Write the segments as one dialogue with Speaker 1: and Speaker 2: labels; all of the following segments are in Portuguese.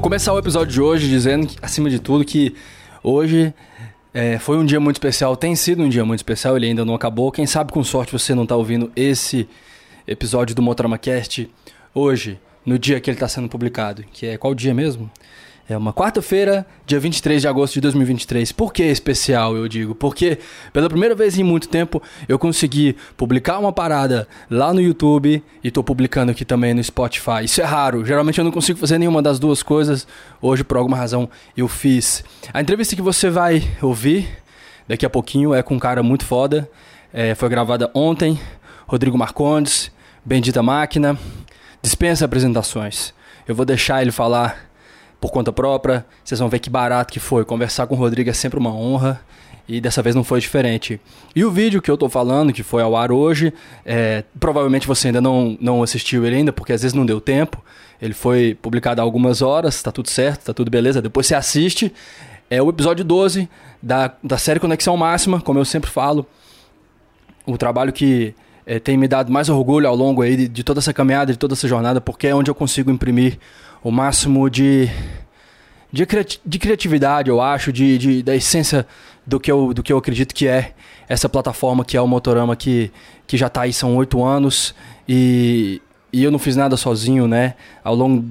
Speaker 1: Vou começar o episódio de hoje dizendo, acima de tudo, que hoje é, foi um dia muito especial, tem sido um dia muito especial, ele ainda não acabou. Quem sabe com sorte você não está ouvindo esse episódio do Motorama Cast hoje, no dia que ele está sendo publicado, que é qual dia mesmo? É uma quarta-feira, dia 23 de agosto de 2023. Por que especial, eu digo? Porque pela primeira vez em muito tempo eu consegui publicar uma parada lá no YouTube e estou publicando aqui também no Spotify. Isso é raro, geralmente eu não consigo fazer nenhuma das duas coisas. Hoje, por alguma razão, eu fiz. A entrevista que você vai ouvir daqui a pouquinho é com um cara muito foda. É, foi gravada ontem, Rodrigo Marcondes, Bendita Máquina. Dispensa apresentações. Eu vou deixar ele falar por conta própria. Vocês vão ver que barato que foi. Conversar com o Rodrigo é sempre uma honra. E dessa vez não foi diferente. E o vídeo que eu tô falando, que foi ao ar hoje, é, provavelmente você ainda não, não assistiu ele ainda, porque às vezes não deu tempo. Ele foi publicado há algumas horas, tá tudo certo, tá tudo beleza. Depois você assiste. É o episódio 12 da, da série Conexão Máxima, como eu sempre falo. O trabalho que é, tem me dado mais orgulho ao longo aí de, de toda essa caminhada, de toda essa jornada, porque é onde eu consigo imprimir o máximo de, de, de criatividade, eu acho, de, de, da essência do que, eu, do que eu acredito que é essa plataforma que é o Motorama, que, que já está aí são oito anos e, e eu não fiz nada sozinho, né? Ao longo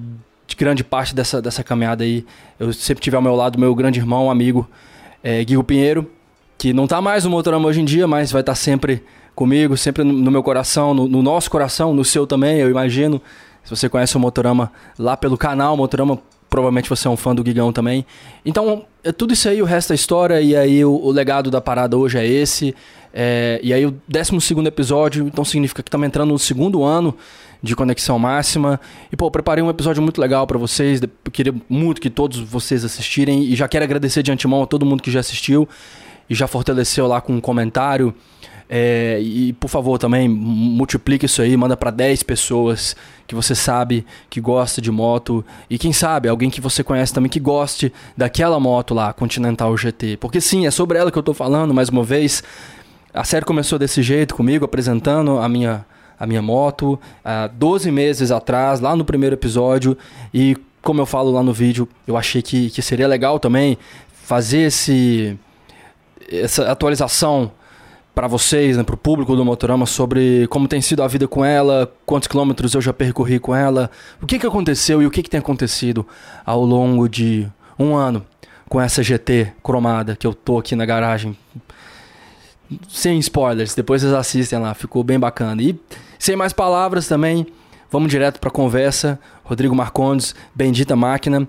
Speaker 1: de grande parte dessa, dessa caminhada aí, eu sempre tive ao meu lado meu grande irmão, amigo, é, Guigo Pinheiro, que não está mais no Motorama hoje em dia, mas vai estar tá sempre comigo, sempre no, no meu coração, no, no nosso coração, no seu também, eu imagino. Se você conhece o Motorama lá pelo canal, Motorama, provavelmente você é um fã do Gigão também. Então, é tudo isso aí, o resto da história, e aí o, o legado da parada hoje é esse. É, e aí o 12 episódio, então significa que estamos entrando no segundo ano de Conexão Máxima. E, pô, preparei um episódio muito legal para vocês. Queria muito que todos vocês assistirem. E já quero agradecer de antemão a todo mundo que já assistiu e já fortaleceu lá com um comentário. É, e por favor também multiplique isso aí, manda para 10 pessoas que você sabe que gosta de moto e quem sabe alguém que você conhece também que goste daquela moto lá, Continental GT. Porque sim, é sobre ela que eu tô falando mais uma vez. A série começou desse jeito comigo apresentando a minha a minha moto há 12 meses atrás, lá no primeiro episódio e como eu falo lá no vídeo, eu achei que, que seria legal também fazer esse essa atualização para vocês, né, para o público do Motorama, sobre como tem sido a vida com ela, quantos quilômetros eu já percorri com ela, o que, que aconteceu e o que, que tem acontecido ao longo de um ano com essa GT cromada que eu tô aqui na garagem. Sem spoilers, depois vocês assistem lá, ficou bem bacana. E sem mais palavras também, vamos direto para a conversa. Rodrigo Marcondes, Bendita Máquina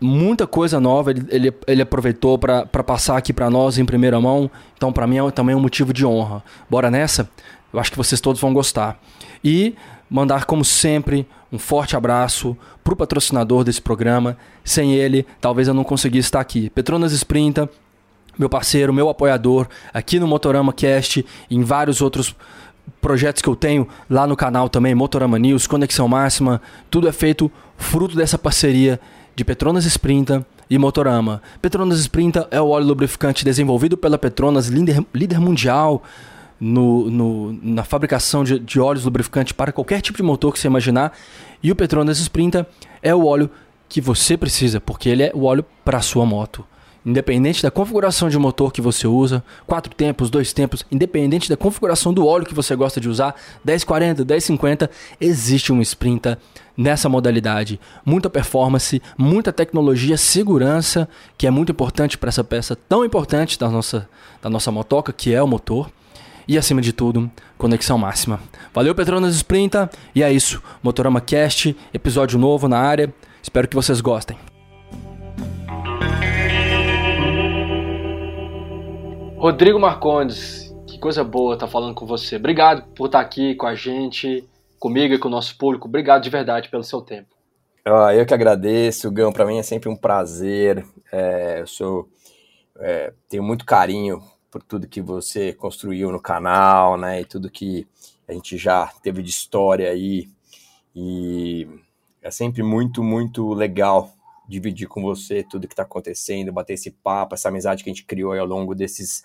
Speaker 1: muita coisa nova ele, ele, ele aproveitou para passar aqui para nós em primeira mão. Então, para mim, é também um motivo de honra. Bora nessa? Eu acho que vocês todos vão gostar. E mandar, como sempre, um forte abraço para o patrocinador desse programa. Sem ele, talvez eu não conseguisse estar aqui. Petronas Sprinta, meu parceiro, meu apoiador, aqui no Motorama Cast e em vários outros projetos que eu tenho lá no canal também, Motorama News, Conexão Máxima, tudo é feito fruto dessa parceria de Petronas Sprinta e Motorama. Petronas Sprinta é o óleo lubrificante desenvolvido pela Petronas, líder, líder mundial no, no, na fabricação de, de óleos lubrificantes para qualquer tipo de motor que você imaginar. E o Petronas Sprinta é o óleo que você precisa, porque ele é o óleo para sua moto. Independente da configuração de motor que você usa, quatro tempos, dois tempos, independente da configuração do óleo que você gosta de usar, 1040, 1050, existe um Sprinta nessa modalidade. Muita performance, muita tecnologia, segurança, que é muito importante para essa peça tão importante da nossa, da nossa motoca, que é o motor. E acima de tudo, conexão máxima. Valeu, Petronas Sprinta. E é isso. Motorama Cast, episódio novo na área. Espero que vocês gostem. Rodrigo Marcondes, que coisa boa estar tá falando com você. Obrigado por estar tá aqui com a gente, comigo e com o nosso público. Obrigado de verdade pelo seu tempo.
Speaker 2: Ah, eu que agradeço, Gão. Para mim é sempre um prazer. É, eu sou, é, tenho muito carinho por tudo que você construiu no canal, né? E tudo que a gente já teve de história aí. E é sempre muito, muito legal dividir com você tudo que está acontecendo, bater esse papo, essa amizade que a gente criou ao longo desses,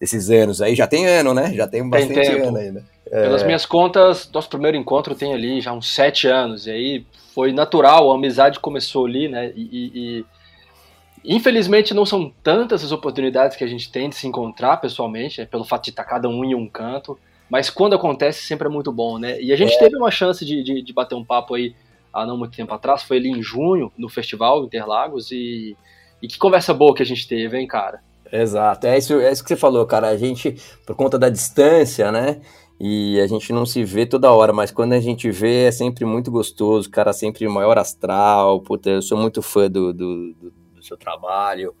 Speaker 2: desses anos aí. Já tem ano, né? Já tem bastante tem ano ainda.
Speaker 1: É... Pelas minhas contas, nosso primeiro encontro tem ali já uns sete anos, e aí foi natural, a amizade começou ali, né? E, e, e infelizmente não são tantas as oportunidades que a gente tem de se encontrar pessoalmente, né, pelo fato de estar cada um em um canto, mas quando acontece sempre é muito bom, né? E a gente é. teve uma chance de, de, de bater um papo aí há não muito tempo atrás, foi ali em junho, no festival Interlagos, e, e que conversa boa que a gente teve, hein, cara?
Speaker 2: Exato, é isso, é isso que você falou, cara. A gente, por conta da distância, né? E a gente não se vê toda hora, mas quando a gente vê é sempre muito gostoso, cara, sempre maior astral. Puta, eu sou muito fã do, do, do, do seu trabalho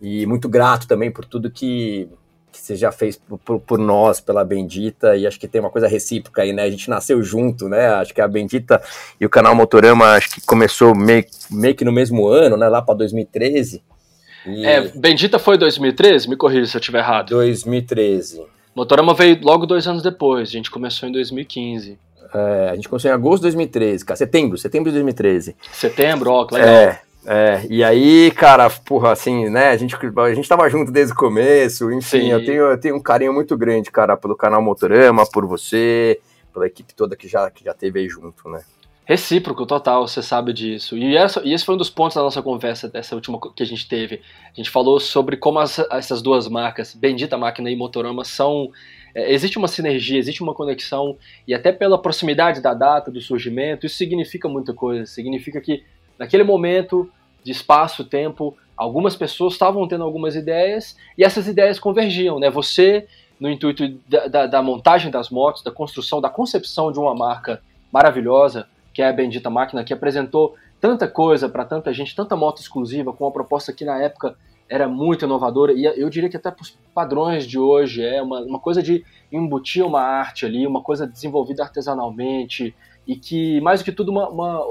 Speaker 2: e muito grato também por tudo que, que você já fez por, por, nós, pela Bendita, e acho que tem uma coisa recíproca aí, né? A gente nasceu junto, né? Acho que a Bendita e o canal Motorama acho que começou meio, meio que no mesmo ano, né? Lá para 2013.
Speaker 1: E... É, Bendita foi 2013? Me corrija se eu estiver errado.
Speaker 2: 2013.
Speaker 1: Motorama veio logo dois anos depois, a gente começou em 2015.
Speaker 2: É, a gente começou em agosto de 2013, cara. Setembro, setembro de 2013.
Speaker 1: Setembro, ó, legal.
Speaker 2: É, é, e aí, cara, porra, assim, né, a gente, a gente tava junto desde o começo, enfim, eu tenho, eu tenho um carinho muito grande, cara, pelo canal Motorama, por você, pela equipe toda que já, que já teve aí junto, né.
Speaker 1: Recíproco, total, você sabe disso. E, essa, e esse foi um dos pontos da nossa conversa, dessa última que a gente teve. A gente falou sobre como as, essas duas marcas, Bendita Máquina e Motorama, são. É, existe uma sinergia, existe uma conexão, e até pela proximidade da data, do surgimento, isso significa muita coisa. Significa que, naquele momento de espaço, tempo, algumas pessoas estavam tendo algumas ideias, e essas ideias convergiam, né? Você, no intuito da, da, da montagem das motos, da construção, da concepção de uma marca maravilhosa que é a Bendita Máquina, que apresentou tanta coisa para tanta gente, tanta moto exclusiva, com uma proposta que na época era muito inovadora, e eu diria que até para os padrões de hoje, é uma, uma coisa de embutir uma arte ali, uma coisa desenvolvida artesanalmente, e que, mais do que tudo, uma, uma,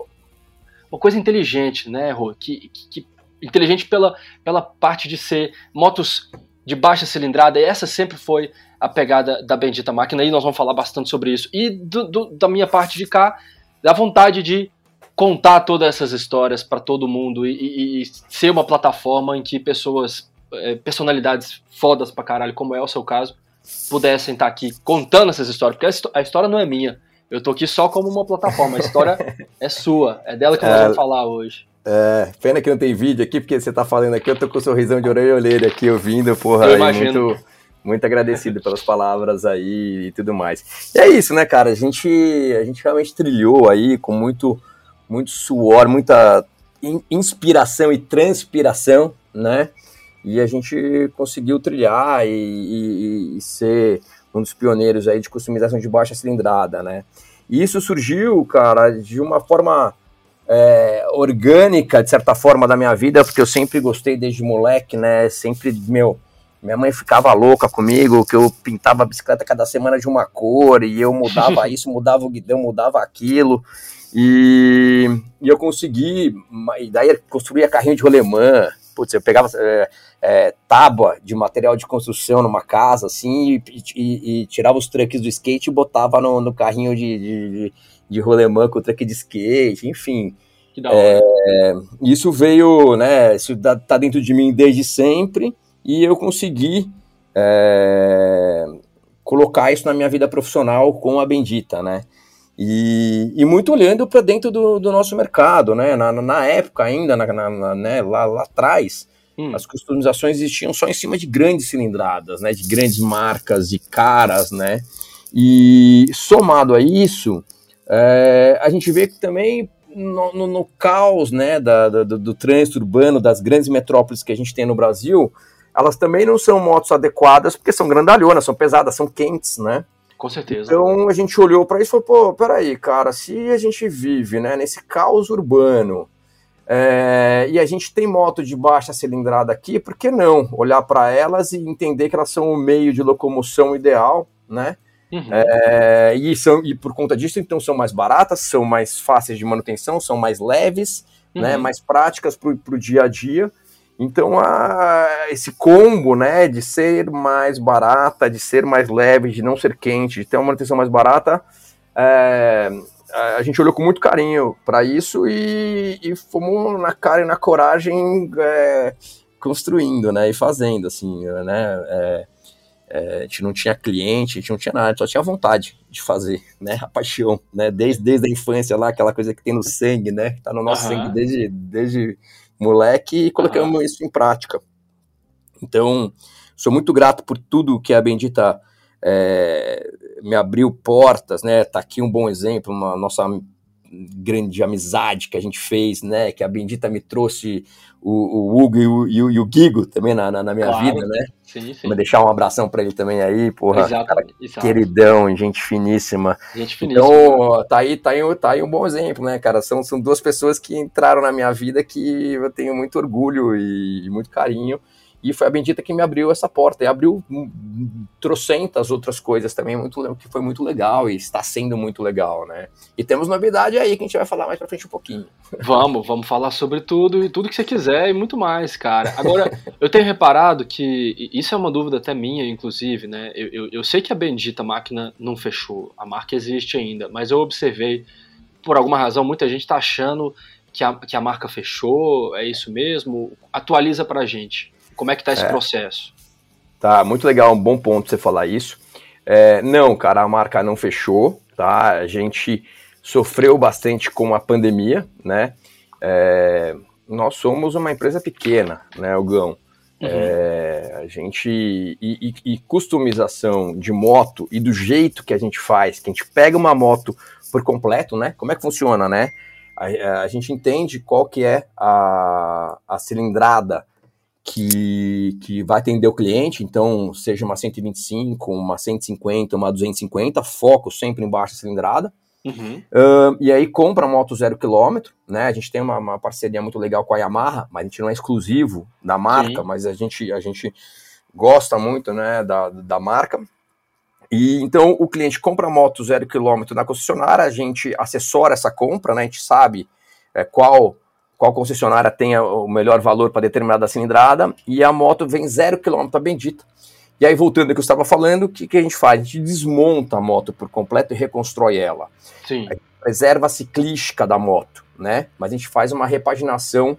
Speaker 1: uma coisa inteligente, né, Rô? Que, que, que, inteligente pela, pela parte de ser motos de baixa cilindrada, e essa sempre foi a pegada da Bendita Máquina, e nós vamos falar bastante sobre isso. E do, do, da minha parte de cá, dá vontade de contar todas essas histórias para todo mundo e, e, e, ser uma plataforma em que pessoas, é, personalidades fodas pra caralho, como é o seu caso, pudessem estar tá aqui contando essas histórias, porque a, história não é minha. Eu tô aqui só como uma plataforma, a história é sua, é dela que nós é, vamos falar hoje.
Speaker 2: É, pena que não tem vídeo aqui, porque você tá falando aqui, eu tô com o sorrisão de orelha e orelha aqui ouvindo, porra, eu imagino. muito muito agradecido pelas palavras aí e tudo mais. E é isso, né, cara? A gente, a gente realmente trilhou aí com muito, muito suor, muita inspiração e transpiração, né? E a gente conseguiu trilhar e, e, e ser um dos pioneiros aí de customização de baixa cilindrada, né? E isso surgiu, cara, de uma forma é, orgânica, de certa forma, da minha vida, porque eu sempre gostei desde moleque, né? Sempre, meu, minha mãe ficava louca comigo, que eu pintava a bicicleta cada semana de uma cor, e eu mudava isso, mudava o guidão, mudava aquilo. E, e eu consegui, e daí eu construía carrinho de rolemã, putz, eu pegava é, é, tábua de material de construção numa casa, assim, e, e, e tirava os truques do skate e botava no, no carrinho de, de, de rolemã com o truque de skate, enfim. É, isso veio, né, isso tá dentro de mim desde sempre, e eu consegui é, colocar isso na minha vida profissional com a Bendita, né? E, e muito olhando para dentro do, do, nosso mercado, né? Na, na época ainda, na, na, né? lá, lá atrás, hum. as customizações existiam só em cima de grandes cilindradas, né? De grandes marcas, de caras, né? E somado a isso, é, a gente vê que também no, no, no caos né, da, do, do trânsito urbano das grandes metrópoles que a gente tem no Brasil, elas também não são motos adequadas porque são grandalhonas, são pesadas, são quentes, né?
Speaker 1: Com certeza.
Speaker 2: Então a gente olhou para isso e falou, pô, peraí, cara, se a gente vive né, nesse caos urbano é, e a gente tem moto de baixa cilindrada aqui, por que não olhar para elas e entender que elas são o meio de locomoção ideal, né? Uhum. É, e, são, e por conta disso, então, são mais baratas, são mais fáceis de manutenção, são mais leves, né, uhum. né, mais práticas para o dia a dia. Então, a, esse combo, né, de ser mais barata, de ser mais leve, de não ser quente, de ter uma manutenção mais barata, é, a gente olhou com muito carinho para isso e, e, fomos na cara e na coragem é, construindo, né, e fazendo, assim, né, é, É, a gente não tinha cliente, a gente não tinha nada, só tinha vontade de fazer, né? A paixão, né? Desde, desde a infância lá, aquela coisa que tem no sangue, né? Que tá no nosso uhum. sangue desde, desde moleque e colocamos uhum. isso em prática. Então, sou muito grato por tudo que a Bendita é, me abriu portas, né? Tá aqui um bom exemplo, uma nossa grande amizade que a gente fez, né? Que a Bendita me trouxe o, o Hugo e o, e o, Gigo também na, na, na minha claro. vida, né? Sim, sim. Vou deixar um abração para ele também aí, porra. Exato, cara, exato. Queridão, gente finíssima. Gente finíssima. Então, tá aí, tá aí, tá aí um bom exemplo, né, cara? São, são duas pessoas que entraram na minha vida que eu tenho muito orgulho e muito carinho. E foi a Bendita que me abriu essa porta. E abriu trocentas outras coisas também, muito, que foi muito legal e está sendo muito legal, né? E temos novidade aí que a gente vai falar mais pra frente um pouquinho.
Speaker 1: Vamos, vamos falar sobre tudo e tudo que você quiser e muito mais, cara. Agora, eu tenho reparado que, isso é uma dúvida até minha, inclusive, né? Eu, eu, eu sei que a Bendita máquina não fechou, a marca existe ainda, mas eu observei, por alguma razão, muita gente está achando que a, que a marca fechou, é isso mesmo? Atualiza pra gente. Como é que está esse é. processo?
Speaker 2: Tá, muito legal, um bom ponto você falar isso. É, não, cara, a marca não fechou, tá? A gente sofreu bastante com a pandemia, né? É, nós somos uma empresa pequena, né, Gão? Uhum. É, a gente. E, e, e, customização de moto e do jeito que a gente faz, que a gente pega uma moto por completo, né? Como é que funciona, né? A, a gente entende qual que é a, a cilindrada que, que vai atender o cliente, então seja uma 125, uma 150, uma 250, foco sempre em baixa cilindrada. Uhum. Uh, e aí compra moto zero quilômetro, né? A gente tem uma, uma, parceria muito legal com a Yamaha, mas a gente não é exclusivo da marca, Sim. mas a gente, a gente gosta muito né, da, da marca. E então o cliente compra a moto zero quilômetro na concessionária, a gente assessora essa compra, né? A gente sabe é, qual qual concessionária tenha o melhor valor para determinada cilindrada, e a moto vem zero quilômetro bendita. E aí, voltando ao que eu estava falando, o que, que a gente faz? A gente desmonta a moto por completo e reconstrói ela. Sim. a ciclística da moto, né? Mas a gente faz uma repaginação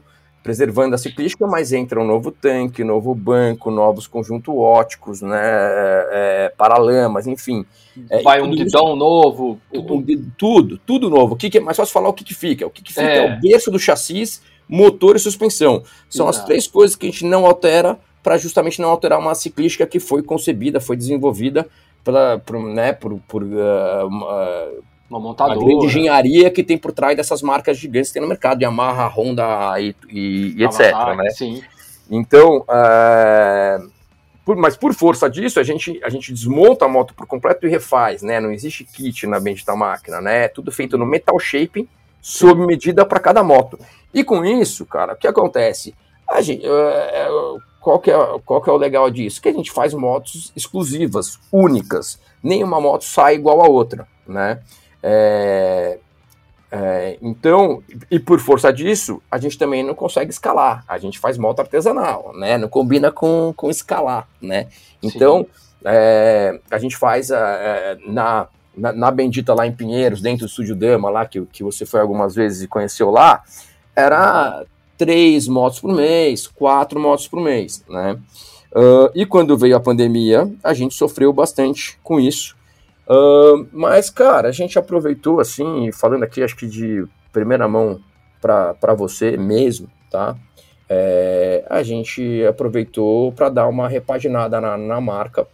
Speaker 2: preservando a ciclística, mas entra um novo tanque, novo banco, novos conjuntos óticos, né, é, é paralamas, enfim.
Speaker 1: É, Vai um guidão novo.
Speaker 2: Tudo. tudo, tudo novo. O que, que é mais fácil falar o que, que fica? O que, que fica é. é o berço do chassi, motor e suspensão. São Exato. as três coisas que a gente não altera para justamente não alterar uma ciclística que foi concebida, foi desenvolvida pela, por, né, por, por uh, uh, uma montadora. A grande engenharia que tem por trás dessas marcas gigantes que tem no mercado, Yamaha, Honda e, e, e etc. né? Sim. Então, é, por, mas por força disso, a gente, a gente desmonta a moto por completo e refaz, né? Não existe kit na bendita máquina, né? É tudo feito no metal shaping, sob medida para cada moto. E com isso, cara, o que acontece? A gente, é, qual, que é, qual que é o legal disso? Que a gente faz motos exclusivas, únicas. Nenhuma moto sai igual a outra, né? É, é, então, e por força disso, a gente também não consegue escalar. A gente faz moto artesanal, né? Não combina com, com escalar, né? Então, é, a gente faz é, na, na, na, Bendita lá em Pinheiros, dentro do Estúdio Dama lá, que, que você foi algumas vezes e conheceu lá, era três motos por mês, quatro motos por mês, né? Uh, e quando veio a pandemia, a gente sofreu bastante com isso. Uh, mas, cara, a gente aproveitou, assim, falando aqui, acho que de primeira mão para você mesmo, tá? É, a gente aproveitou para dar uma repaginada na, na marca.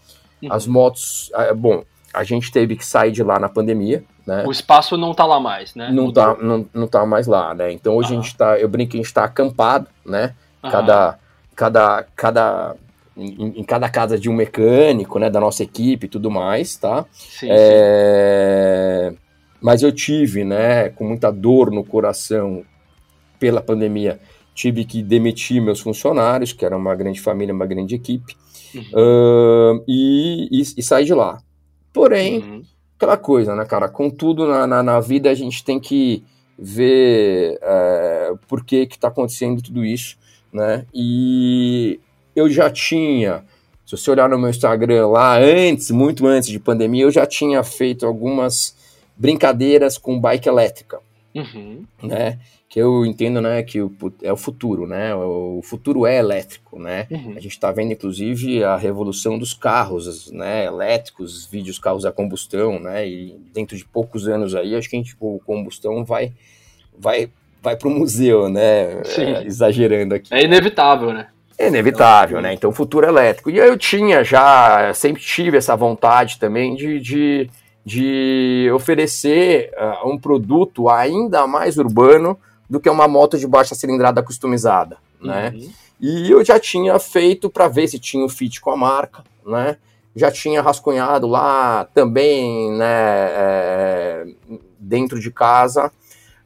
Speaker 2: Uhum. As motos, é, bom, a gente teve que sair de lá na pandemia, né?
Speaker 1: O espaço não tá lá mais, né?
Speaker 2: Não, tá, não, não tá mais lá, né? Então hoje uhum. a gente tá, eu brinco que a gente tá acampado, né? Uhum. Cada, cada, cada em, em, cada casa de um mecânico, né, da nossa equipe e tudo mais, tá? Sim, é... sim. Mas eu tive, né, com muita dor no coração pela pandemia, tive que demitir meus funcionários, que era uma grande família, uma grande equipe, uhum. uh, e, e, e sair de lá. Porém, uhum. aquela coisa, né, cara, contudo na, na, na, vida a gente tem que ver é, por que que tá acontecendo tudo isso, né, e eu já tinha, se você olhar no meu Instagram lá antes, muito antes de pandemia, eu já tinha feito algumas brincadeiras com bike elétrica, uhum. né? Que eu entendo, né, que o, é o futuro, né? O futuro é elétrico, né? Uhum. A gente está vendo, inclusive, a revolução dos carros, né, elétricos, vídeos carros a combustão, né? E dentro de poucos anos aí, acho que a gente, o combustão vai, vai, vai para o museu, né? É, exagerando aqui.
Speaker 1: É inevitável, né?
Speaker 2: É inevitável, né? Então, futuro elétrico. E eu tinha já, sempre tive essa vontade também de, de, de oferecer uh, um produto ainda mais urbano do que uma moto de baixa cilindrada customizada, né? Uhum. E eu já tinha feito para ver se tinha o um fit com a marca, né? Já tinha rascunhado lá também, né, é, dentro de casa,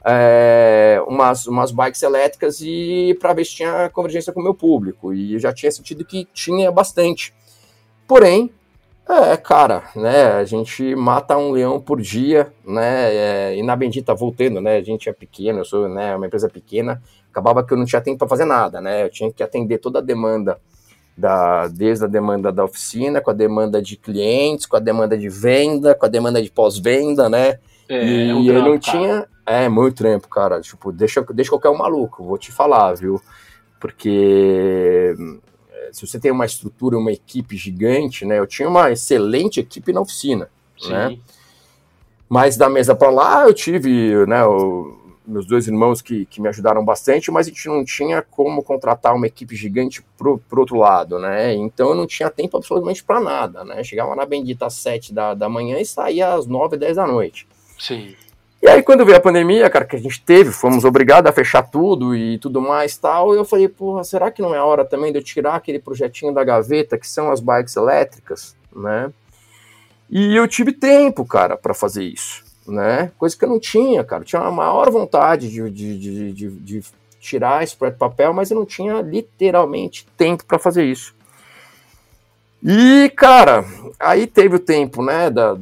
Speaker 2: é, umas, umas bikes elétricas e para ver se tinha convergência com o meu público. E já tinha sentido que tinha bastante. Porém, é, cara, né? A gente mata um leão por dia, né? É, e na Bendita, voltando, né? A gente é pequeno, eu sou né, uma empresa pequena, acabava que eu não tinha tempo para fazer nada, né? Eu tinha que atender toda a demanda, da, desde a demanda da oficina, com a demanda de clientes, com a demanda de venda, com a demanda de pós-venda, né? É, e é um eu não tinha. É, muito tempo, cara. Tipo, deixa, deixa qualquer um maluco, vou te falar, viu? Porque se você tem uma estrutura, uma equipe gigante, né? Eu tinha uma excelente equipe na oficina, Sim. né? Mas da mesa para lá eu tive, né, o, meus dois irmãos que, que me ajudaram bastante, mas a gente não tinha como contratar uma equipe gigante pro, pro outro lado, né? Então eu não tinha tempo absolutamente para nada, né? Chegava na Bendita às sete da, da manhã e saía às nove, dez da noite.
Speaker 1: Sim.
Speaker 2: E aí, quando veio a pandemia, cara, que a gente teve, fomos obrigados a fechar tudo e tudo mais tal, eu falei, porra, será que não é hora também de eu tirar aquele projetinho da gaveta, que são as bikes elétricas, né? E eu tive tempo, cara, para fazer isso, né? Coisa que eu não tinha, cara. Eu tinha uma maior vontade de, de, de, de, tirar esse de papel, mas eu não tinha literalmente tempo para fazer isso. E, cara, aí teve o tempo, né, da,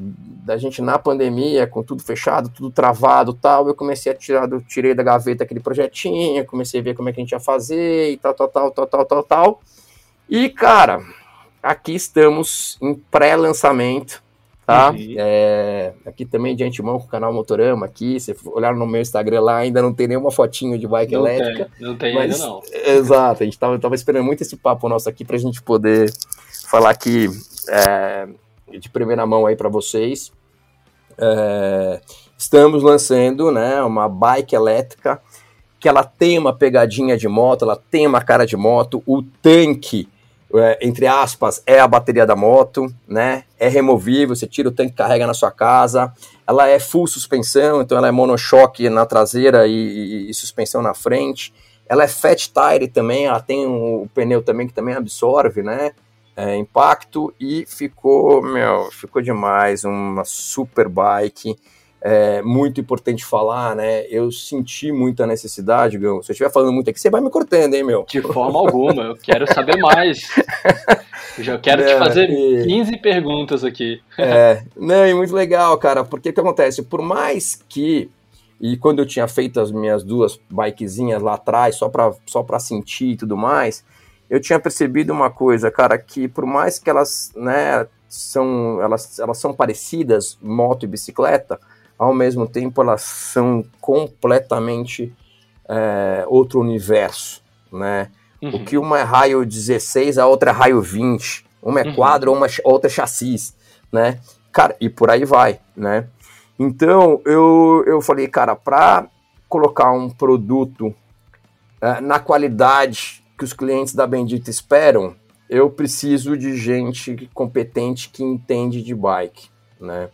Speaker 2: da gente na pandemia, com tudo fechado, tudo travado tal, eu comecei a tirar, do, tirei da gaveta aquele projetinho, comecei a ver como é que a gente ia fazer e tal, tal, tal, tal, tal, tal, tal. E, cara, aqui estamos em pré-lançamento, tá? Uhum. É, aqui também de antemão com o canal Motorama aqui, se olhar no meu Instagram lá, ainda não tem nenhuma fotinho de bike
Speaker 1: não
Speaker 2: elétrica.
Speaker 1: Tem, não tem mas, ainda não.
Speaker 2: Exato, a gente tava, tava esperando muito esse papo nosso aqui pra gente poder falar aqui é, de primeira mão aí para vocês. É, estamos lançando né, uma bike elétrica que ela tem uma pegadinha de moto, ela tem uma cara de moto, o tanque, é, entre aspas, é a bateria da moto, né? É removível, você tira o tanque carrega na sua casa. Ela é full suspensão, então ela é monochoque na traseira e, e, e suspensão na frente. Ela é fat tire também, ela tem o um pneu também que também absorve, né? É, impacto e ficou, meu, ficou demais, uma super bike. É muito importante falar, né? Eu senti muita necessidade, Gão. Se eu estiver falando muito aqui, você vai me cortando, hein, meu?
Speaker 1: De forma alguma, eu quero saber mais. Eu já quero é, te fazer e... 15 perguntas aqui.
Speaker 2: É, não, e muito legal, cara, porque o que acontece? Por mais que e quando eu tinha feito as minhas duas bikezinhas lá atrás, só para só pra sentir e tudo mais, eu tinha percebido uma coisa, cara, que por mais que elas, né, são, elas, elas são parecidas, moto e bicicleta, ao mesmo tempo elas são completamente é, outro universo, né? Uhum. O que uma é raio 16, a outra é raio 20, uma é uhum. quadro, uma, outra é chassis, né? Cara, e por aí vai, né? Então, eu, eu falei, cara, para colocar um produto é, na qualidade que os clientes da Bendita esperam, eu preciso de gente competente que entende de bike, né?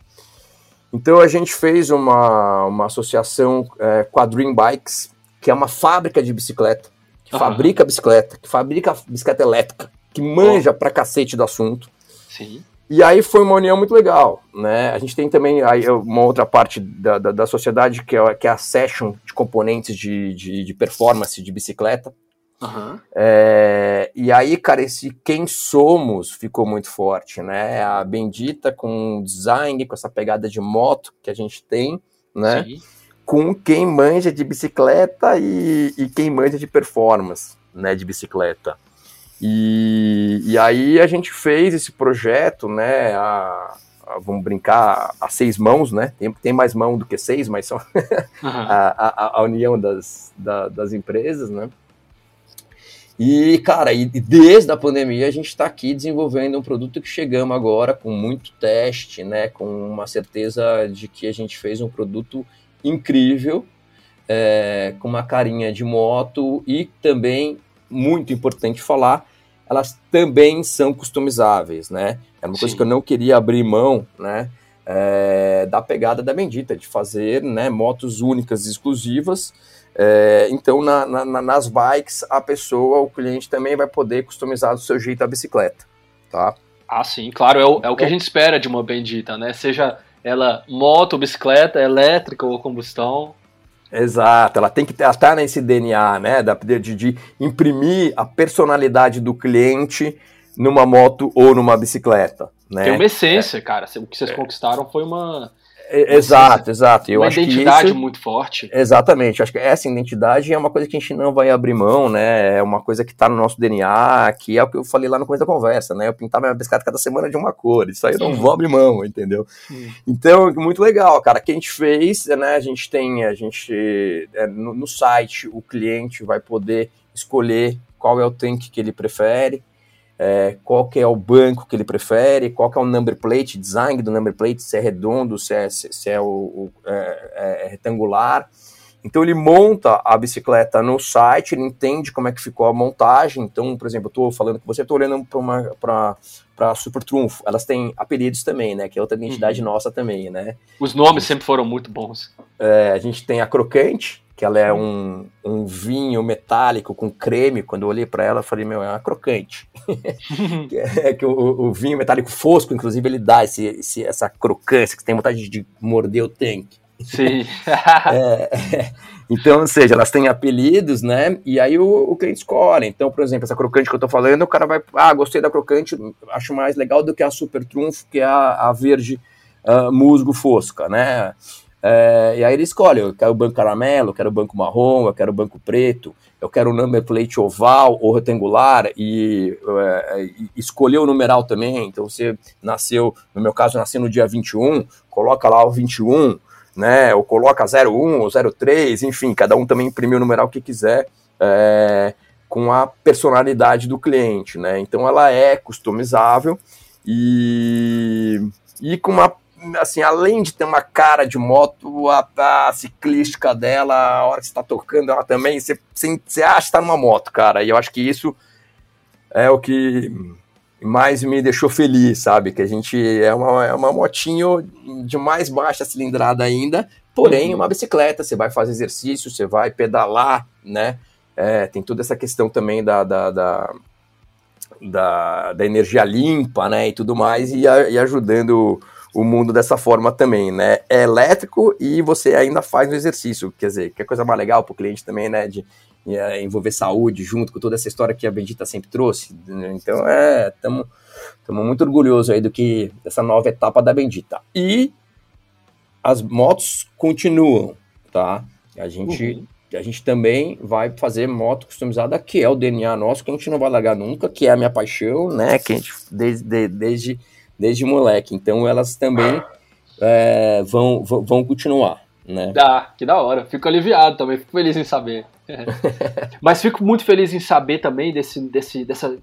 Speaker 2: Então a gente fez uma, uma associação é, com a Dream Bikes, que é uma fábrica de bicicleta, que uhum. fabrica bicicleta, que fabrica bicicleta elétrica, que manja oh. pra cacete do assunto.
Speaker 1: Sim.
Speaker 2: E aí foi uma união muito legal, né? A gente tem também aí uma outra parte da, da, da sociedade que é, que é a session de componentes de, de, de performance de bicicleta,
Speaker 1: Uhum.
Speaker 2: É, e aí, cara, esse quem somos ficou muito forte, né? A Bendita com design, com essa pegada de moto que a gente tem, né? Sim. Com quem manja de bicicleta e, e quem manja de performance, né? De bicicleta. E, e aí a gente fez esse projeto, né? A, vamos brincar, a seis mãos, né? Tem, tem mais mão do que seis, mas são uhum. a, a, a, união das, da, das empresas, né? E, cara, e desde a pandemia a gente está aqui desenvolvendo um produto que chegamos agora com muito teste, né? Com uma certeza de que a gente fez um produto incrível, é, com uma carinha de moto e também, muito importante falar, elas também são customizáveis, né? É uma Sim. coisa que eu não queria abrir mão, né? É, da pegada da Bendita, de fazer né, motos únicas e exclusivas. É, então, na, na, nas bikes, a pessoa, o cliente também vai poder customizar do seu jeito a bicicleta, tá?
Speaker 1: Ah, sim, claro, é o, é o que a gente espera de uma Bendita, né? Seja ela moto, bicicleta, elétrica ou combustão.
Speaker 2: Exato, ela tem que estar tá nesse DNA, né? De, de imprimir a personalidade do cliente numa moto ou numa bicicleta. Né?
Speaker 1: Tem uma essência, é. cara. O que vocês é. conquistaram foi uma
Speaker 2: Exato, exato. Eu
Speaker 1: uma
Speaker 2: acho
Speaker 1: identidade
Speaker 2: isso,
Speaker 1: muito forte.
Speaker 2: Exatamente. Eu acho que essa identidade é uma coisa que a gente não vai abrir mão, né? É uma coisa que está no nosso DNA, que é o que eu falei lá no começo da conversa, né? Eu pintava minha bicicleta cada semana de uma cor. Isso aí eu não vou abrir mão, entendeu? Sim. Então, muito legal, cara. Que a gente fez, né? A gente tem, a gente é, no, no site, o cliente vai poder escolher qual é o tanque que ele prefere é, qual que é o banco que ele prefere, qual que é o number plate, design do number plate, se é redondo, se é, se, se é, o, o é, é retangular. Então ele monta a bicicleta no site, ele entende como é que ficou a montagem. Então, por exemplo, eu estou falando que você, estou olhando para para Super Trunfo, elas têm apelidos também, né? Que é outra identidade uhum. nossa também, né?
Speaker 1: Os nomes sempre foram muito bons.
Speaker 2: É, a gente tem a Crocante, que ela é um, um vinho metálico com creme. Quando eu olhei para ela, eu falei, meu, é uma crocante. é que o, o, vinho metálico fosco, inclusive, ele dá esse, esse, essa crocância, que tem vontade de morder o tanque.
Speaker 1: Sim.
Speaker 2: é, então, ou seja, elas têm apelidos, né? E aí o, o cliente escolhe. Então, por exemplo, essa crocante que eu tô falando, o cara vai, ah, gostei da crocante, acho mais legal do que a super trunfo, que é a, a verde uh, musgo fosca, né? É, e aí ele escolhe, eu quero o banco caramelo, eu quero o banco marrom, eu quero o banco preto, eu quero o number plate oval ou retangular e, é, escolher o numeral também. Então você nasceu, no meu caso, nasceu no dia 21, coloca lá o 21, né? Ou coloca 01 ou 03, enfim, cada um também imprimiu o numeral que quiser. É, com a personalidade do cliente, né? Então ela é customizável e, e com uma assim, além de ter uma cara de moto, a, a ciclística dela, a hora que você tá tocando ela também, você, você acha que tá numa moto, cara. E eu acho que isso é o que mais me deixou feliz, sabe? Que a gente é uma, é uma motinho de mais baixa cilindrada ainda, porém uhum. uma bicicleta, você vai fazer exercício, você vai pedalar, né? É, tem toda essa questão também da, da, da, da, da energia limpa, né? E tudo mais, e, a, e ajudando o mundo dessa forma também, né? É elétrico e você ainda faz o exercício, quer dizer, que é coisa mais legal para o cliente também, né? De, é, envolver saúde junto com toda essa história que a Bendita sempre trouxe. Né? Então, é, estamos muito orgulhosos aí do que dessa nova etapa da Bendita. E as motos continuam, tá? A gente uhum. a gente também vai fazer moto customizada, que é o DNA nosso, que a gente não vai largar nunca, que é a minha paixão, né? Que a gente desde, desde desde moleque. Então elas também é, vão, vão continuar. Né?
Speaker 1: Dá, que da hora. Fico aliviado também, fico feliz em saber. Mas fico muito feliz em saber também desse, desse, dessa,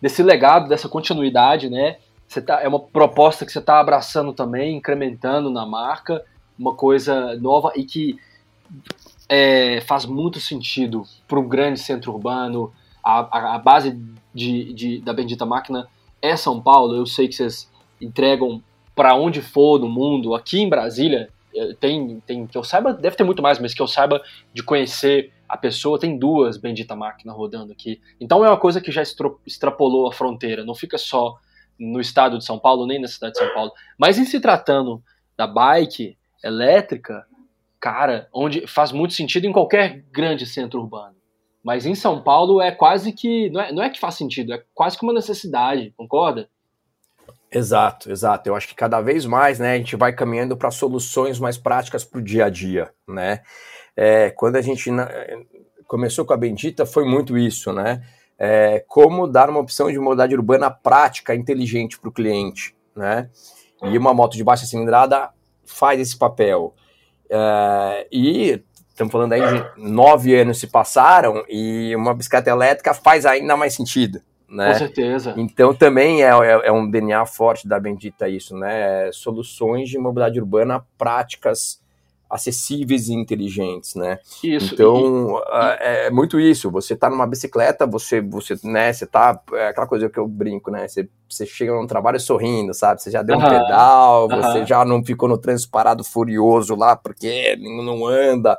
Speaker 1: desse legado, dessa continuidade, né? Você tá, é uma proposta que você está abraçando também, incrementando na marca, uma coisa nova e que é, faz muito sentido para um grande centro urbano. A, a, a base de, de, da Bendita Máquina é São Paulo. Eu sei que vocês entregam para onde for no mundo. Aqui em Brasília, eh, tem, tem que eu saiba, deve ter muito mais, mas que eu saiba de conhecer a pessoa, tem duas bendita máquina rodando aqui. Então é uma coisa que já extrapolou a fronteira, não fica só no estado de São Paulo, nem na cidade de São Paulo. Mas em se tratando da bike elétrica, cara, onde faz muito sentido em qualquer grande centro urbano. Mas em São Paulo é quase que. Não é, não é que faz sentido, é quase que uma necessidade, concorda?
Speaker 2: Exato, exato. Eu acho que cada vez mais, né, a gente vai caminhando para soluções mais práticas para o dia a dia, né? É, quando a gente começou com a Bendita, foi muito isso, né? É, como dar uma opção de mobilidade urbana prática, inteligente para o cliente, né? E uma moto de baixa cilindrada faz esse papel. Uh, e estamos falando aí de nove anos se passaram e uma bicicleta elétrica faz ainda mais sentido. Né?
Speaker 1: Com certeza.
Speaker 2: Então também é, é, é, um DNA forte da Bendita isso, né? Soluções de mobilidade urbana práticas, acessíveis e inteligentes, né? Isso. Então e, é, é, muito isso. Você tá numa bicicleta, você, você, né? Você tá é aquela coisa que eu brinco, né? Você, você chega no trabalho sorrindo, sabe? Você já deu uh -huh. um pedal, uh -huh. você já não ficou no trânsito parado furioso lá porque não anda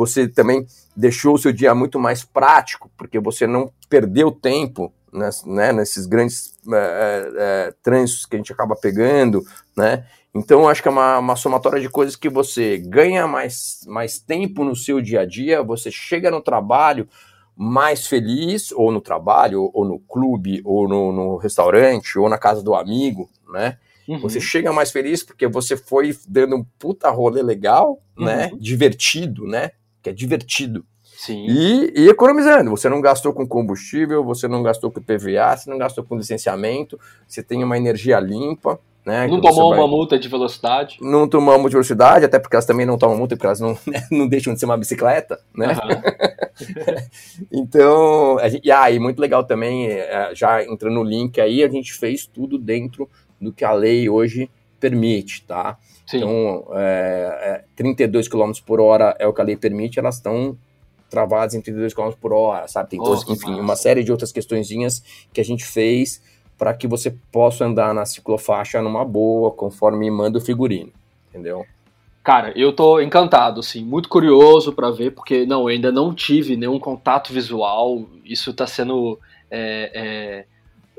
Speaker 2: você também deixou o seu dia muito mais prático, porque você não perdeu tempo né, nesses grandes é, é, trânsitos que a gente acaba pegando, né? Então, acho que é uma, uma somatória de coisas que você ganha mais, mais tempo no seu dia a dia, você chega no trabalho mais feliz, ou no trabalho, ou no clube, ou no, no restaurante, ou na casa do amigo, né? Uhum. Você chega mais feliz porque você foi dando um puta rolê legal, né? uhum. né? Divertido, né? que é divertido.
Speaker 1: Sim.
Speaker 2: E, e, economizando. Você não gastou com combustível, você não gastou com PVA, você não gastou com licenciamento, você tem uma energia limpa. Né,
Speaker 1: não tomou vai... uma multa de velocidade.
Speaker 2: Não tomou uma multa de velocidade, até porque elas também não tomam multa, porque elas não, né, não deixam de ser uma bicicleta, né? Uhum. então, a gente, ah, e muito legal também, é, já entrando no link aí, a gente fez tudo dentro do que a lei hoje permite, tá? Sim. Então, é, é, 32 km por hora é o que a lei permite, elas estão travadas em 32 km por hora, sabe? Tem todos, enfim, massa. uma série de outras questõezinhas que a gente fez para que você possa andar na ciclofaixa numa boa, conforme manda o figurino, entendeu?
Speaker 1: Cara, eu tô encantado, assim, muito curioso para ver, porque não, eu ainda não tive nenhum contato visual, isso tá sendo é, é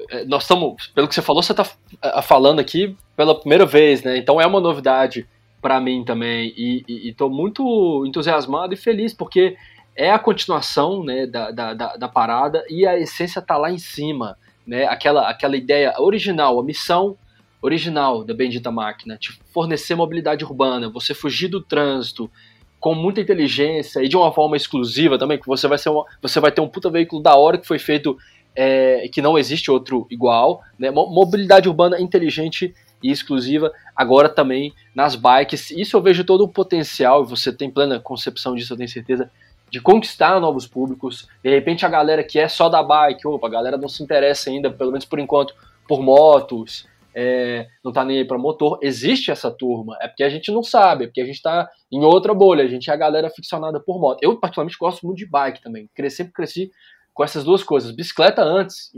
Speaker 1: é, nós estamos, pelo que você falou, você está é, falando aqui pela primeira vez, né? Então é uma novidade para mim também e estou muito entusiasmado e feliz porque é a continuação né, da, da, da, parada e a essência está lá em cima, né? Aquela, aquela ideia original, a missão original da Bendita Máquina, te fornecer mobilidade urbana, você fugir do trânsito com muita inteligência e de uma forma exclusiva também, que você vai, ser uma, você vai ter um puta veículo da hora que foi feito é, que não existe outro igual, né? Mobilidade urbana inteligente e exclusiva, agora também nas bikes. Isso eu vejo todo o potencial, você tem plena concepção disso, eu tenho certeza, de conquistar novos públicos. De repente a galera que é só da bike, opa, a galera não se interessa ainda, pelo menos por enquanto, por motos, é, não tá nem aí pra motor. Existe essa turma, é porque a gente não sabe, é porque a gente tá em outra bolha, a gente é a galera ficcionada por moto. Eu particularmente gosto muito de bike também, cresci, sempre cresci com essas duas coisas. Bicicleta antes,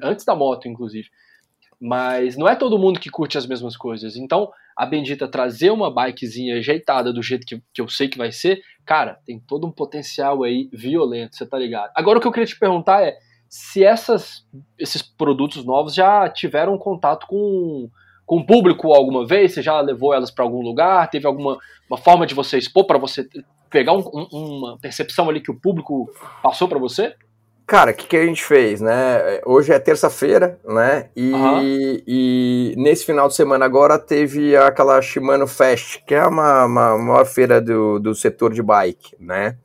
Speaker 1: antes da moto, inclusive. Mas não é todo mundo que curte as mesmas coisas. Então, a Bendita trazer uma bikezinha ajeitada do jeito que, que eu sei que vai ser, cara, tem todo um potencial aí violento, você tá ligado? Agora, o que eu queria te perguntar é se essas, esses produtos novos já tiveram contato com, com o público alguma vez? Você já levou elas para algum lugar? Teve alguma uma forma de você expor para você pegar um, um, uma percepção ali que o público passou para você?
Speaker 2: Cara, o que, que a gente fez, né? Hoje é terça-feira, né? E, uhum. e, nesse final de semana agora teve aquela Shimano Fest, que é uma, uma maior feira do, do setor de bike, né?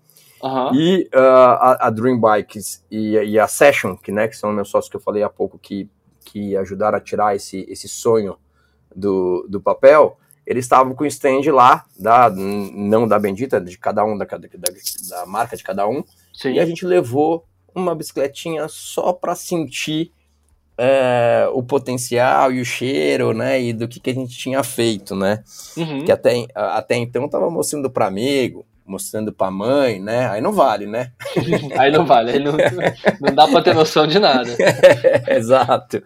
Speaker 2: Uhum. E uh, a, a, Dream Bikes e, e, a Session, que, né, que são meus sócios que eu falei há pouco que, que ajudaram a tirar esse, esse sonho do, do papel, eles estavam com o stand lá, da, não da Bendita, de cada um, da, da, da marca de cada um, Sim. e a gente levou uma bicicletinha só para sentir é, o potencial e o cheiro, né, e do que, que a gente tinha feito, né, uhum. que até, até então tava mostrando para amigo, mostrando para mãe, né, aí não vale, né.
Speaker 1: aí não vale, aí não, não dá para ter noção de nada.
Speaker 2: É, exato,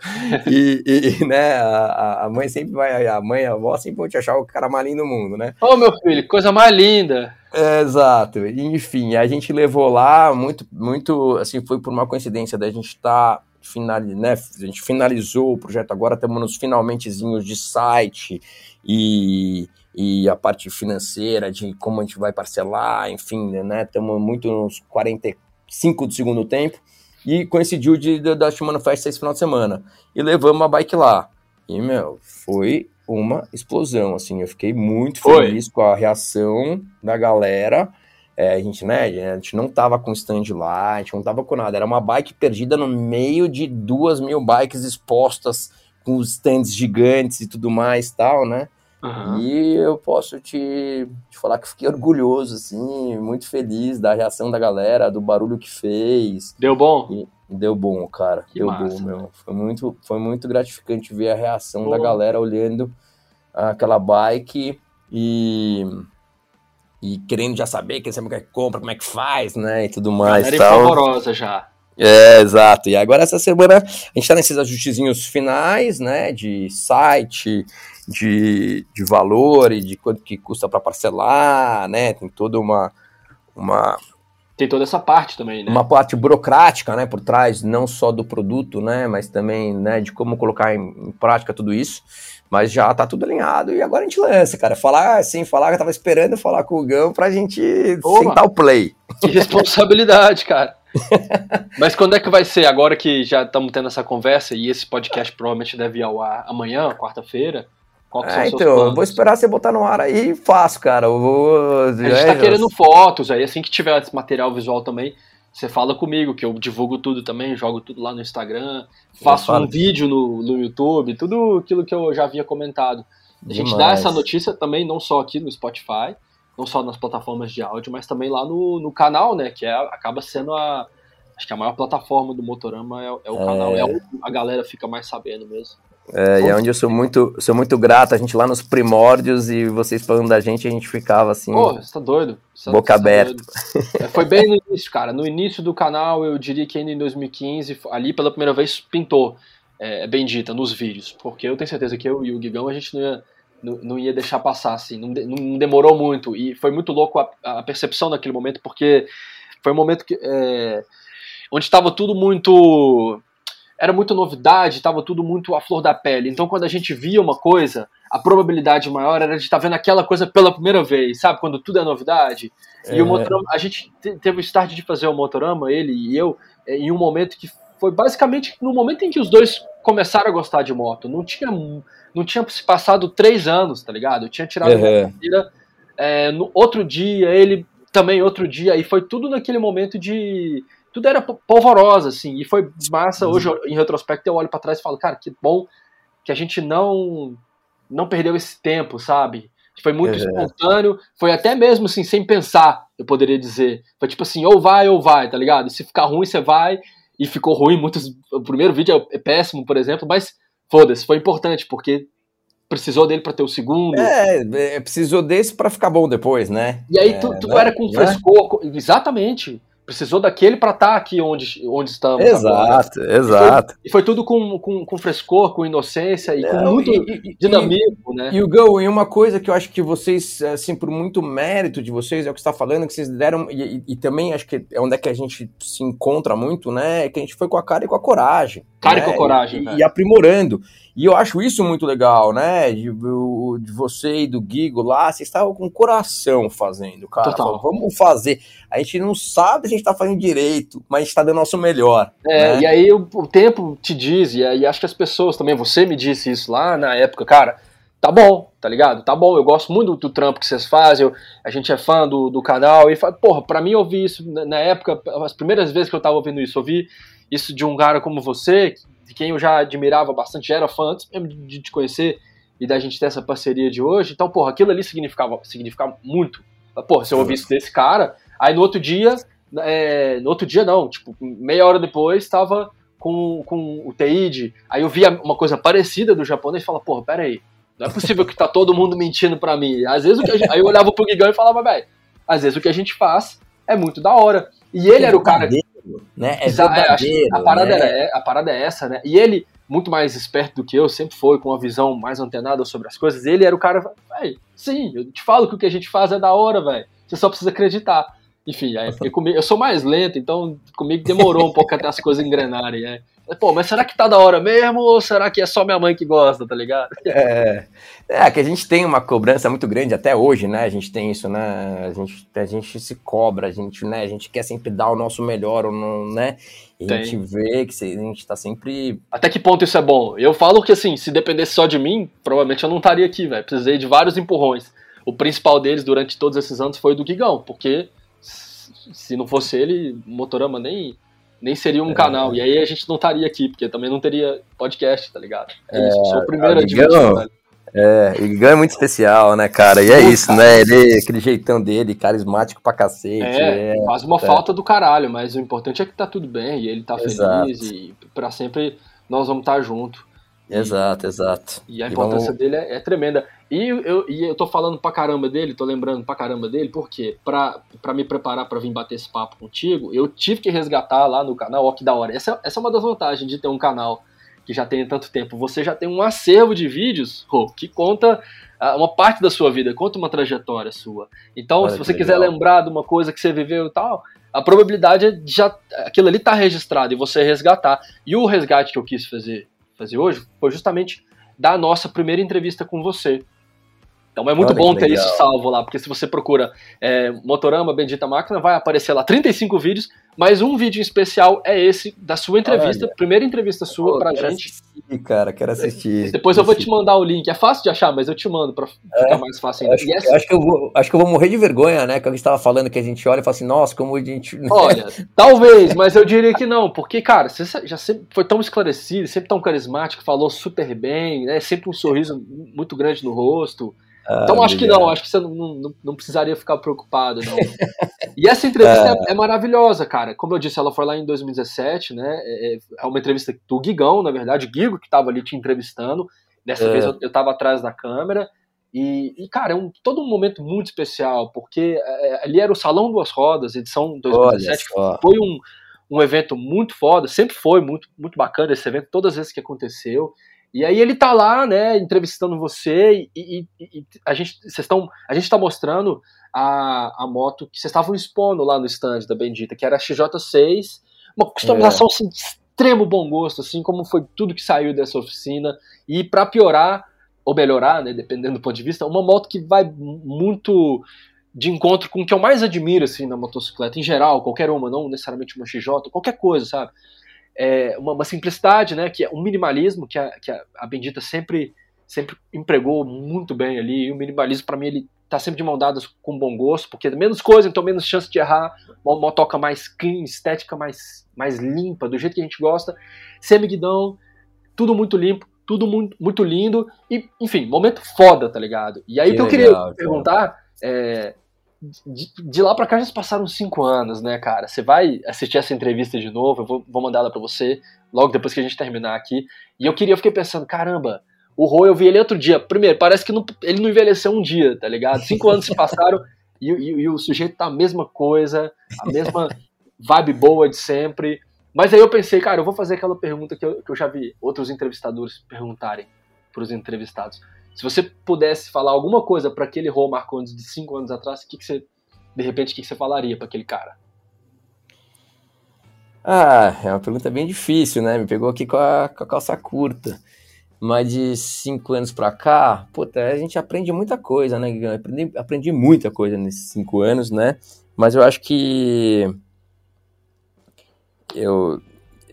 Speaker 2: e, e né, a, a, mãe sempre vai, a mãe, a avó sempre vão te achar o cara mais lindo do mundo, né.
Speaker 1: Ô, oh, meu filho, coisa mais linda.
Speaker 2: É, exato. Enfim, a gente levou lá muito, muito, assim, foi por uma coincidência da gente estar tá finalizando, né? A gente finalizou o projeto agora, estamos nos finalmentezinhos de site e, e a parte financeira de como a gente vai parcelar, enfim, né? Estamos muito nos 45 do segundo tempo e coincidiu de, de, da Shimano Fest esse final de semana. E levamos a bike lá. E, meu, foi uma explosão, assim, eu fiquei muito feliz Foi. com a reação da galera, é, a gente, né, a gente não tava com stand lá, a gente não tava com nada, era uma bike perdida no meio de duas mil bikes expostas com os stands gigantes e tudo mais tal, né? Uhum. E eu posso te, te, falar que fiquei orgulhoso, assim, muito feliz da reação da galera, do barulho que fez.
Speaker 1: Deu bom?
Speaker 2: E deu bom, cara. Que deu massa, bom, meu. Foi muito, foi muito gratificante ver a reação da galera olhando aquela bike e e querendo já saber, querendo saber o que, é que compra, como é que faz, né, e tudo mais. Galera
Speaker 1: tal. favorosa já.
Speaker 2: É, exato. E agora essa semana a gente tá nesses ajustezinhos finais, né, de site, de, de valor e de quanto que custa para parcelar, né? Tem toda uma, uma
Speaker 1: tem toda essa parte também, né?
Speaker 2: Uma parte burocrática, né, por trás, não só do produto, né, mas também, né, de como colocar em, em prática tudo isso. Mas já tá tudo alinhado e agora a gente lança, cara. Falar assim, falar que eu tava esperando falar com o Gão pra gente Opa, sentar o play.
Speaker 1: Que responsabilidade, cara. Mas quando é que vai ser? Agora que já estamos tendo essa conversa e esse podcast provavelmente deve ir ao ar amanhã, quarta-feira.
Speaker 2: Qual que é, então, eu vou esperar você botar no ar aí e faço, cara. Eu vou...
Speaker 1: A gente tá querendo fotos aí, assim que tiver esse material visual também, você fala comigo, que eu divulgo tudo também, jogo tudo lá no Instagram, faço um vídeo no, no YouTube, tudo aquilo que eu já havia comentado. A gente dá essa notícia também, não só aqui no Spotify, não só nas plataformas de áudio, mas também lá no, no canal, né? Que é, acaba sendo a. Acho que a maior plataforma do Motorama é, é o é... canal, é onde a galera fica mais sabendo mesmo.
Speaker 2: É, e é onde eu sou muito, sou muito grato, a gente lá nos primórdios e vocês falando da gente, a gente ficava assim.
Speaker 1: Pô, você tá doido? Você
Speaker 2: tá- boca tá aberta.
Speaker 1: É, foi bem no início, cara. No início do canal, eu diria que ainda em 2015, ali pela primeira vez pintou é, Bendita nos vídeos. Porque eu tenho certeza que eu e o Gigão a gente não ia, não, não ia deixar passar, assim. Não, não, demorou muito. E foi muito louco a, a, percepção naquele momento, porque foi um momento que. É, onde estava tudo muito era muita novidade, estava tudo muito à flor da pele. Então, quando a gente via uma coisa, a probabilidade maior era de estar tá vendo aquela coisa pela primeira vez, sabe? Quando tudo é novidade. É. E o é. Motorama, a gente teve o start de fazer o Motorama, ele e eu, é, em um momento que foi basicamente no momento em que os dois começaram a gostar de moto. Não tinha, não tinha se passado três anos, tá ligado? Eu tinha tirado uhum. a carteira é, no outro dia, ele também outro dia, e foi tudo naquele momento de tudo era polvorosa, assim, e foi massa. Hoje, em retrospecto, eu olho para trás e falo, cara, que bom que a gente não não perdeu esse tempo, sabe? Foi muito é. espontâneo, foi até mesmo assim, sem pensar, eu poderia dizer. Foi tipo assim, ou vai ou vai, tá ligado? E se ficar ruim, você vai, e ficou ruim. Muitos, o primeiro vídeo é péssimo, por exemplo, mas foda-se, foi importante, porque precisou dele para ter o segundo.
Speaker 2: É, é precisou desse para ficar bom depois, né?
Speaker 1: E aí tu, tu né? era com né? frescor, exatamente precisou daquele para estar tá aqui onde, onde estamos.
Speaker 2: Exato, agora. exato.
Speaker 1: E foi, e foi, tudo com, com, com, frescor, com inocência e com muito e, dinamismo,
Speaker 2: e,
Speaker 1: né?
Speaker 2: E o Go, e uma coisa que eu acho que vocês, assim, por muito mérito de vocês, é o que você está falando, que vocês deram, e, e, também acho que é onde é que a gente se encontra muito, né? É que a gente foi com a cara e com a coragem.
Speaker 1: Cara
Speaker 2: né?
Speaker 1: e com a coragem,
Speaker 2: e, e aprimorando. E eu acho isso muito legal, né? De, de você e do Guigo lá, vocês estavam com o coração fazendo, cara. Total. vamos fazer. A gente não sabe gente tá fazendo direito, mas a gente tá dando o nosso melhor.
Speaker 1: É, né? e aí o, o, tempo te diz, e aí acho que as pessoas também, você me disse isso lá na época, cara, tá bom, tá ligado? Tá bom, eu gosto muito do, do trampo que vocês fazem, eu, a gente é fã do, do canal, e porra, pra mim ouvir isso na, na época, as primeiras vezes que eu tava ouvindo isso, ouvir isso de um cara como você, de quem eu já admirava bastante, já era fã antes mesmo de te conhecer e da gente ter essa parceria de hoje. Então, porra, aquilo ali significava, significava muito. Porra, se eu ouvisse desse cara, aí no outro dia, é, no outro dia não, tipo, meia hora depois, estava com, com o Teide, aí eu via uma coisa parecida do japonês e falava, porra, pera aí, não é possível que tá todo mundo mentindo pra mim. Às vezes, gente, aí eu olhava pro Gigão e falava, velho, às vezes o que a gente faz é muito da hora. E ele era o cara
Speaker 2: né? É, é
Speaker 1: a parada, né? é, a parada é essa, né? E ele, muito mais esperto do que eu, sempre foi com uma visão mais antenada sobre as coisas. Ele era o cara, velho, sim, eu te falo que o que a gente faz é da hora, velho. Você só precisa acreditar. Enfim, aí, comigo, eu sou mais lento, então comigo demorou um pouco até as coisas engrenarem, né? Pô, mas será que tá da hora mesmo ou será que é só minha mãe que gosta, tá ligado?
Speaker 2: É, é que a gente tem uma cobrança muito grande até hoje, né? A gente tem isso, né? A gente, a gente se cobra, a gente, né? A gente quer sempre dar o nosso melhor, ou não, né? E a gente vê que a gente tá sempre.
Speaker 1: Até que ponto isso é bom? Eu falo que assim, se dependesse só de mim, provavelmente eu não estaria aqui, velho. Precisei de vários empurrões. O principal deles durante todos esses anos foi o do Gigão, porque se não fosse ele, Motorama nem nem seria um é. canal. E aí a gente não estaria aqui, porque também não teria podcast, tá ligado? É, isso, sou o primeiro a admitir, velho.
Speaker 2: É, o Igão é muito especial, né, cara? E é Pô, isso, cara. né? Ele, aquele jeitão dele, carismático pra cacete.
Speaker 1: É, é faz uma é. falta do caralho, mas o importante é que tá tudo bem e ele tá Exato. feliz e pra sempre nós vamos estar tá junto.
Speaker 2: Exato, exato.
Speaker 1: E a importância vamos... dele é, é, tremenda. E eu, e eu tô falando pra caramba dele, tô lembrando pra caramba dele, porque pra, pra me preparar pra vir bater esse papo contigo, eu tive que resgatar lá no canal, ó que da hora. Essa, essa é uma das vantagens de ter um canal que já tem tanto tempo. Você já tem um acervo de vídeos que conta uh, uma parte da sua vida, conta uma trajetória sua. Então, Olha se você quiser lembrar de uma coisa que você viveu e tal, a probabilidade é de já aquilo ali tá registrado e você resgatar. E o resgate que eu quis fazer fazer hoje foi justamente da nossa primeira entrevista com você. Então é muito Olha bom ter legal. isso salvo lá, porque se você procura é, Motorama Bendita Máquina, vai aparecer lá 35 vídeos, mas um vídeo especial é esse da sua entrevista, Olha. primeira entrevista sua Pô, pra gente.
Speaker 2: Assistir, cara, quero assistir.
Speaker 1: Depois eu vou te mandar o link. É fácil de achar, mas eu te mando pra é, ficar mais fácil ainda.
Speaker 2: Acho, essa... acho, que eu vou, acho que eu vou morrer de vergonha, né? Que a gente tava falando que a gente olha e fala assim, nossa, como a gente.
Speaker 1: Olha, talvez, mas eu diria que não, porque, cara, você já sempre foi tão esclarecido, sempre tão carismático, falou super bem, né? Sempre um sorriso muito grande no rosto. Ah, então acho que não, acho que você não, não, não precisaria ficar preocupado, não. e essa entrevista é. é. é. maravilhosa, cara. Como eu disse, ela foi lá em 2017, né? É, é uma entrevista do Gigão, na verdade, o Gigo que estava ali te entrevistando. Dessa é. vez eu, estava atrás da câmera. E, e, cara, é um, todo um momento muito especial, porque é, ali era o Salão Duas Rodas, edição 2017, foi um, um evento muito foda, sempre foi muito, muito bacana esse evento, todas as vezes que aconteceu. E aí ele tá lá, né, entrevistando você e, e, e a gente estão a gente está mostrando a, a moto que vocês estavam expondo lá no stand da Bendita, que era a XJ6, uma customização é. assim, de extremo bom gosto, assim como foi tudo que saiu dessa oficina. E para piorar ou melhorar, né, dependendo do ponto de vista, uma moto que vai muito de encontro com o que eu mais admiro assim na motocicleta em geral, qualquer uma, não necessariamente uma XJ, qualquer coisa, sabe? É, uma, uma, simplicidade, né, que é um minimalismo que a, que a, a Bendita sempre, sempre empregou muito bem ali. E o minimalismo, para mim, ele tá sempre de mão dadas com bom gosto, porque menos coisa, então menos chance de errar, uma motoca mais clean, estética mais, mais limpa, do jeito que a gente gosta, semi-guidão, tudo muito limpo, tudo muito, muito lindo, e, enfim, momento foda, tá ligado? E aí que que eu legal, queria perguntar é, de, de, lá pra cá já se passaram cinco anos, né, cara? Você vai assistir essa entrevista de novo, eu vou, vou mandar ela pra você, logo depois que a gente terminar aqui. E eu queria, eu fiquei pensando, caramba, o Roy, eu vi ele outro dia. Primeiro, parece que não, ele não envelheceu um dia, tá ligado? Cinco anos se passaram e, e, e, o sujeito tá a mesma coisa, a mesma vibe boa de sempre. Mas aí eu pensei, cara, eu vou fazer aquela pergunta que eu, que eu já vi outros entrevistadores perguntarem pros entrevistados. Se você pudesse falar alguma coisa para aquele Rô Marcondes de cinco anos atrás, o que, que você, de repente, o que, que você falaria para aquele cara?
Speaker 2: Ah, é uma pergunta bem difícil, né? Me pegou aqui com a, com a calça curta. Mas de cinco anos para cá, puta, a gente aprende muita coisa, né? Aprendi, aprendi muita coisa nesses cinco anos, né? Mas eu acho que eu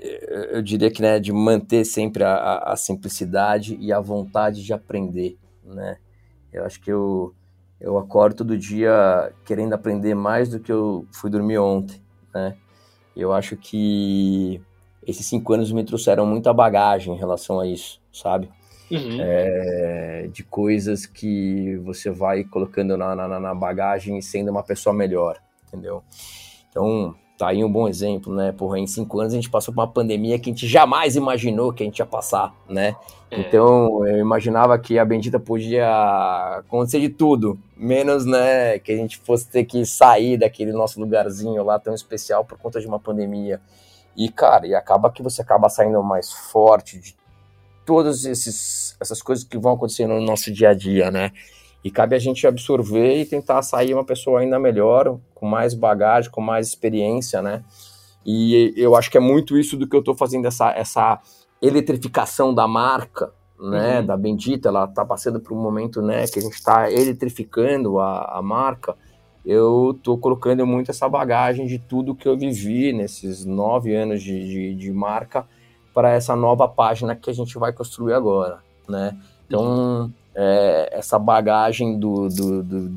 Speaker 2: eu diria que né, de manter sempre a, a, simplicidade e a vontade de aprender, né? Eu acho que eu, eu acordo todo dia querendo aprender mais do que eu fui dormir ontem, né? Eu acho que esses cinco anos me trouxeram muita bagagem em relação a isso, sabe? Uhum. É, de coisas que você vai colocando na, na, na bagagem e sendo uma pessoa melhor, entendeu? Então, Tá aí um bom exemplo, né? Porra, em cinco anos a gente passou por uma pandemia que a gente jamais imaginou que a gente ia passar, né? É. Então, eu imaginava que a Bendita podia acontecer de tudo, menos, né, que a gente fosse ter que sair daquele nosso lugarzinho lá tão especial por conta de uma pandemia. E, cara, e acaba que você acaba saindo mais forte de todas essas coisas que vão acontecendo no nosso dia a dia, né? E cabe a gente absorver e tentar sair uma pessoa ainda melhor, com mais bagagem, com mais experiência, né? E eu acho que é muito isso do que eu estou fazendo, essa, essa eletrificação da marca, né? Uhum. Da Bendita, ela está passando por um momento, né? Que a gente está eletrificando a, a marca. Eu estou colocando muito essa bagagem de tudo que eu vivi nesses nove anos de, de, de marca para essa nova página que a gente vai construir agora, né? Então, é, essa bagagem do, do, do,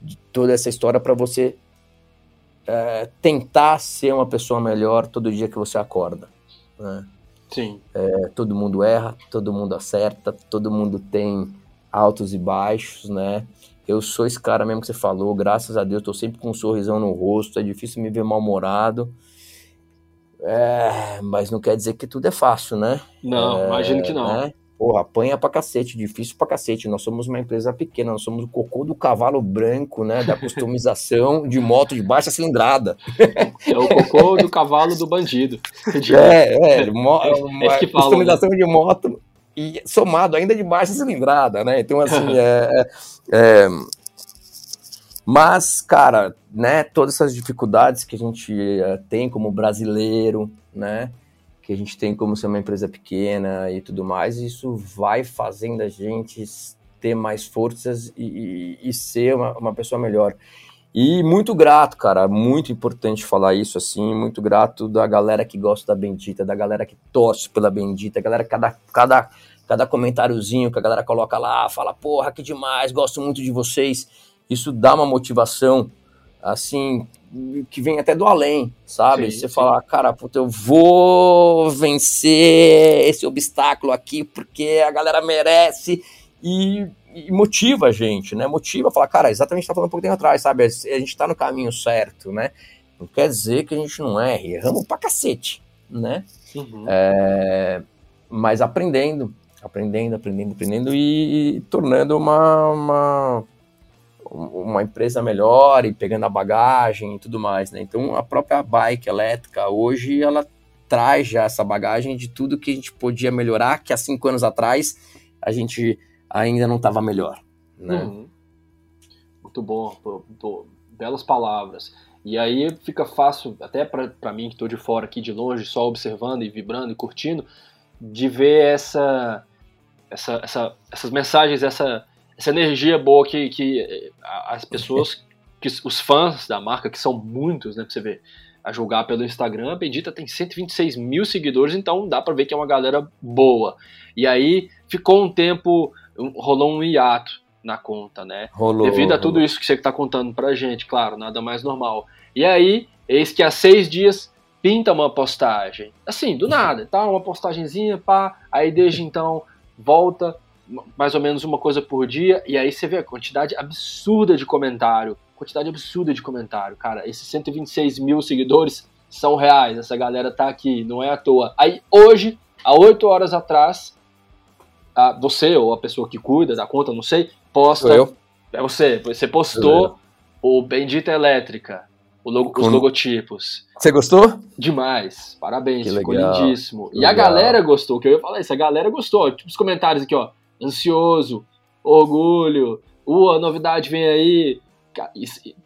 Speaker 2: de toda essa história para você é, tentar ser uma pessoa melhor todo dia que você acorda. Né?
Speaker 1: Sim.
Speaker 2: É, todo mundo erra, todo mundo acerta, todo mundo tem altos e baixos, né? Eu sou esse cara mesmo que você falou, graças a Deus, tô sempre com um sorrisão no rosto, é difícil me ver mal-humorado. É, mas não quer dizer que tudo é fácil, né?
Speaker 1: Não,
Speaker 2: é,
Speaker 1: imagino que não. Né?
Speaker 2: Porra, apanha pra cacete, difícil pra cacete. Nós somos uma empresa pequena, nós somos o cocô do cavalo branco, né? Da customização de moto de baixa cilindrada.
Speaker 1: É o cocô do cavalo do bandido.
Speaker 2: É, é, mo, é uma é customização né? de moto e somado ainda de baixa cilindrada, né? Então, assim, é, é, Mas, cara, né, todas essas dificuldades que a gente é, tem como brasileiro, né? Que a gente tem como ser uma empresa pequena e tudo mais, isso vai fazendo a gente ter mais forças e, e, e ser uma, uma, pessoa melhor. E muito grato, cara, muito importante falar isso assim, muito grato da galera que gosta da Bendita, da galera que torce pela Bendita, galera cada cada cada comentáriozinho que a galera coloca lá, fala, porra, que demais, gosto muito de vocês. Isso dá uma motivação assim que vem até do além, sabe? Sim, Você sim. falar, cara, puta, eu vou vencer esse obstáculo aqui porque a galera merece e, e motiva a gente, né? Motiva, falar, cara, exatamente tá falando um pouquinho atrás, sabe? A gente tá no caminho certo, né? Não quer dizer que a gente não erre, erramos pra cacete, né? Uhum. É, mas aprendendo, aprendendo, aprendendo, aprendendo e, e tornando uma, uma uma empresa melhor e pegando a bagagem e tudo mais, né? Então a própria bike elétrica hoje ela traz já essa bagagem de tudo que a gente podia melhorar, que há cinco anos atrás a gente ainda não estava melhor, né? Uhum.
Speaker 1: Muito bom, belas palavras. E aí fica fácil, até para mim que estou de fora aqui de longe, só observando e vibrando e curtindo, de ver essa, essa, essa essas mensagens, essa essa energia boa que, que eh, as pessoas, que os fãs da marca, que são muitos, né, pra você ver, a julgar pelo Instagram, a Bendita tem 126 mil seguidores, então dá pra ver que é uma galera boa. E aí ficou um tempo, rolou um hiato na conta, né?
Speaker 2: Rolou,
Speaker 1: Devido a tudo rolou. isso que você tá contando pra gente, claro, nada mais normal. E aí, eis que há seis dias pinta uma postagem. Assim, do nada, tá? Uma postagenzinha, pá. Aí desde então volta mais ou menos uma coisa por dia, e aí você vê a quantidade absurda de comentário. Quantidade absurda de comentário. Cara, esses 126 mil seguidores são reais, essa galera tá aqui, não é à toa. Aí hoje, há 8 horas atrás, a, você ou a pessoa que cuida da conta, não sei, posta.
Speaker 2: Eu?
Speaker 1: É você, você postou o Bendita Elétrica, logo, os logotipos.
Speaker 2: Você gostou?
Speaker 1: Demais. Parabéns, que ficou legal. lindíssimo. E legal. a galera gostou, que eu ia falar isso, a galera gostou. Tipo, os comentários aqui, ó ansioso, orgulho, uh, a novidade vem aí,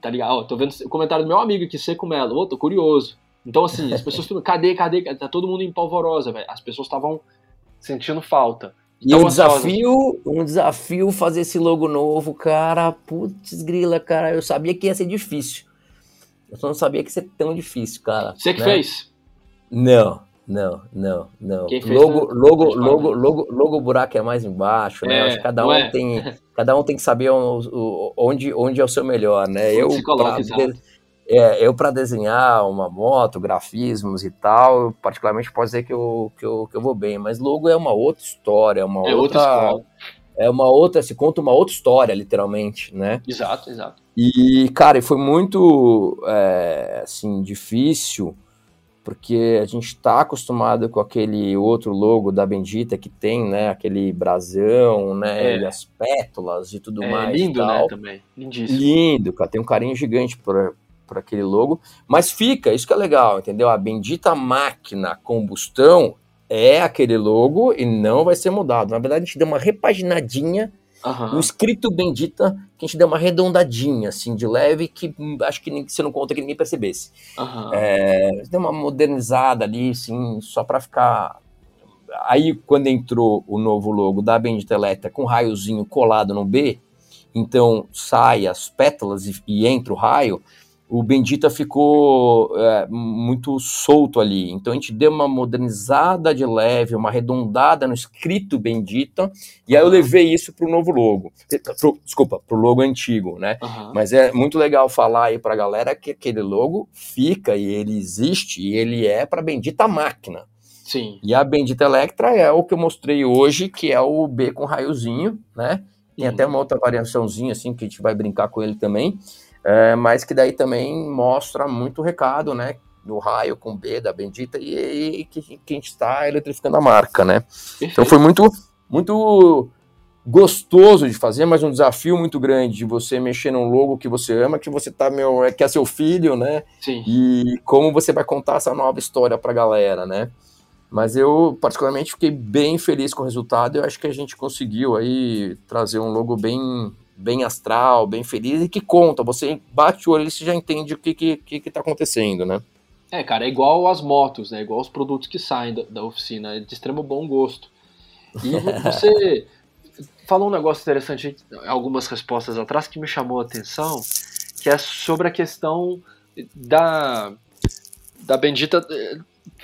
Speaker 1: tá ligado? Ó, tô vendo o comentário do meu amigo aqui, Seco Melo, ô, tô curioso. Então, assim, as pessoas cadê, cadê? Tá todo mundo em polvorosa, velho. As pessoas estavam sentindo falta.
Speaker 2: E um desafio, um desafio fazer esse logo novo, cara. Putz, grila, cara. Eu sabia que ia ser difícil. Eu só não sabia que ia ser tão difícil, cara.
Speaker 1: Você que né? fez?
Speaker 2: Não. Não, não, não. Logo, logo, logo, logo, logo, o buraco é mais embaixo, né? É, Acho que cada um é. tem, cada um tem que saber onde, onde é o seu melhor, né? eu de, é, eu para desenhar uma moto, grafismos e tal, particularmente pode dizer que eu, que eu, que eu vou bem, mas logo é uma outra história, é uma é outra, outra é uma outra, se conta uma outra história, literalmente, né?
Speaker 1: Exato, exato.
Speaker 2: E cara, foi muito é, assim difícil porque a gente está acostumado com aquele outro logo da Bendita que tem, né, aquele brasão, né, é. e as pétalas e tudo
Speaker 1: é,
Speaker 2: mais.
Speaker 1: Lindo, né, também. Lindíssimo.
Speaker 2: Lindo, cara, tem um carinho gigante por, por aquele logo, mas fica, isso que é legal, entendeu? A Bendita Máquina Combustão é aquele logo e não vai ser mudado. Na verdade, a gente deu uma repaginadinha Uhum. O escrito bendita, que a gente deu uma arredondadinha, assim, de leve, que acho que você não conta que ninguém percebesse. Uhum. É, deu uma modernizada ali, assim, só para ficar. Aí, quando entrou o novo logo da Bendita Elétrica com um raiozinho colado no B, então sai as pétalas e, e entra o raio, o Bendita ficou é, muito solto ali. Então a gente deu uma modernizada de leve, uma arredondada no escrito Bendita, e aí eu levei isso para o novo logo. Pro, desculpa, para o logo antigo, né? Uhum. Mas é muito legal falar aí para a galera que aquele logo fica e ele existe e ele é para Bendita Máquina.
Speaker 1: Sim.
Speaker 2: E a Bendita Electra é o que eu mostrei hoje, que é o B com raiozinho, né? Tem uhum. até uma outra variaçãozinha assim que a gente vai brincar com ele também. É, mas que daí também mostra muito recado, né? Do raio com B da Bendita e, e que, que a gente está eletrificando a marca, né? Então foi muito, muito gostoso de fazer, mas um desafio muito grande de você mexer num logo que você ama, que você tá meu, é, que é seu filho, né?
Speaker 1: Sim.
Speaker 2: E como você vai contar essa nova história para a galera, né? Mas eu particularmente fiquei bem feliz com o resultado. Eu acho que a gente conseguiu aí trazer um logo bem bem astral, bem feliz e que conta. Você bate o olho e você já entende o que, que, que, que tá acontecendo, né?
Speaker 1: É, cara, é igual as motos, né? Igual os produtos que saem da, da oficina, é de extremo bom gosto. E você falou um negócio interessante, algumas respostas atrás, que me chamou a atenção, que é sobre a questão da, da bendita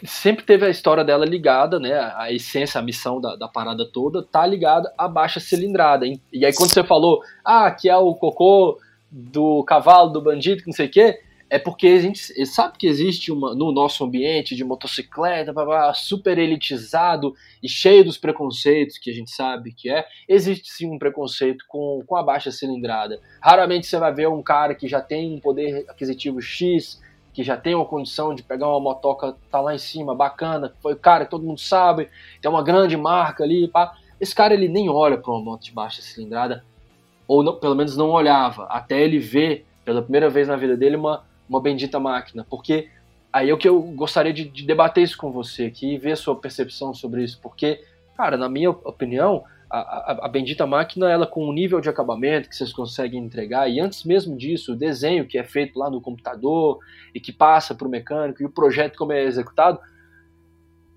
Speaker 1: sempre teve a história dela ligada, né? A essência, a missão da, da parada toda tá ligada à baixa cilindrada. Hein? E aí quando você falou, ah, que é o cocô do cavalo, do bandido, que não sei o quê, é porque a gente sabe que existe uma, no nosso ambiente de motocicleta, blá, blá, super elitizado e cheio dos preconceitos que a gente sabe que é, existe sim um preconceito com, com a baixa cilindrada. Raramente você vai ver um cara que já tem um poder aquisitivo X, que já tem uma condição de pegar uma motoca, tá lá em cima, bacana, foi cara que todo mundo sabe, tem uma grande marca ali, pá. Esse cara ele nem olha para uma moto de baixa cilindrada, ou não, pelo menos não olhava, até ele ver pela primeira vez na vida dele uma, uma bendita máquina, porque aí é o que eu gostaria de, de debater isso com você aqui e ver a sua percepção sobre isso, porque, cara, na minha opinião, a, a, bendita máquina, ela com o nível de acabamento que vocês conseguem entregar, e antes mesmo disso, o desenho que é feito lá no computador e que passa para o mecânico, e o projeto como é executado,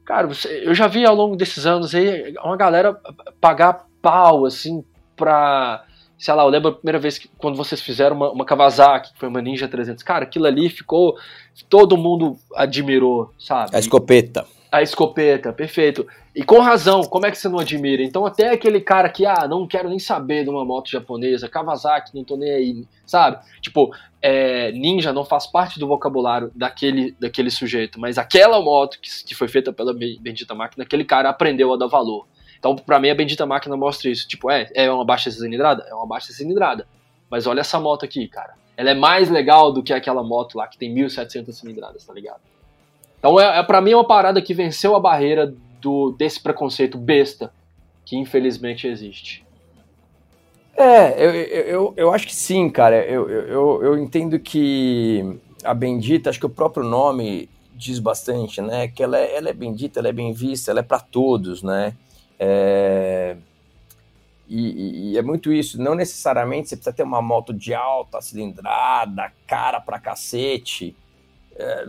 Speaker 1: cara, você, eu já vi ao longo desses anos aí uma galera pagar pau, assim, pra... Sei lá, eu lembro a primeira vez que quando vocês fizeram uma, uma Kawasaki, que foi uma Ninja 300, cara, aquilo ali ficou... Todo mundo admirou, sabe?
Speaker 2: A escopeta.
Speaker 1: A escopeta, perfeito. E com razão, como é que você não admira? Então, até aquele cara que, ah, não quero nem saber de uma moto japonesa, Kawasaki, não tô nem aí, sabe? Tipo, é, ninja não faz parte do vocabulário daquele, daquele sujeito, mas aquela moto que, que foi feita pela Bendita Máquina, aquele cara aprendeu a dar valor. Então, para mim, a Bendita Máquina mostra isso. Tipo, é, é uma baixa cilindrada? É uma baixa cilindrada. Mas olha essa moto aqui, cara. Ela é mais legal do que aquela moto lá que tem 1.700 cilindradas, tá ligado? Então, é, é para mim, é uma parada que venceu a barreira do, desse preconceito besta que infelizmente existe.
Speaker 2: É, eu, eu, eu acho que sim, cara. Eu, eu, eu entendo que a bendita, acho que o próprio nome diz bastante, né? Que ela é, ela é bendita, ela é bem vista, ela é para todos, né? É... E, e, é muito isso. Não necessariamente você precisa ter uma moto de alta cilindrada, cara pra cacete. É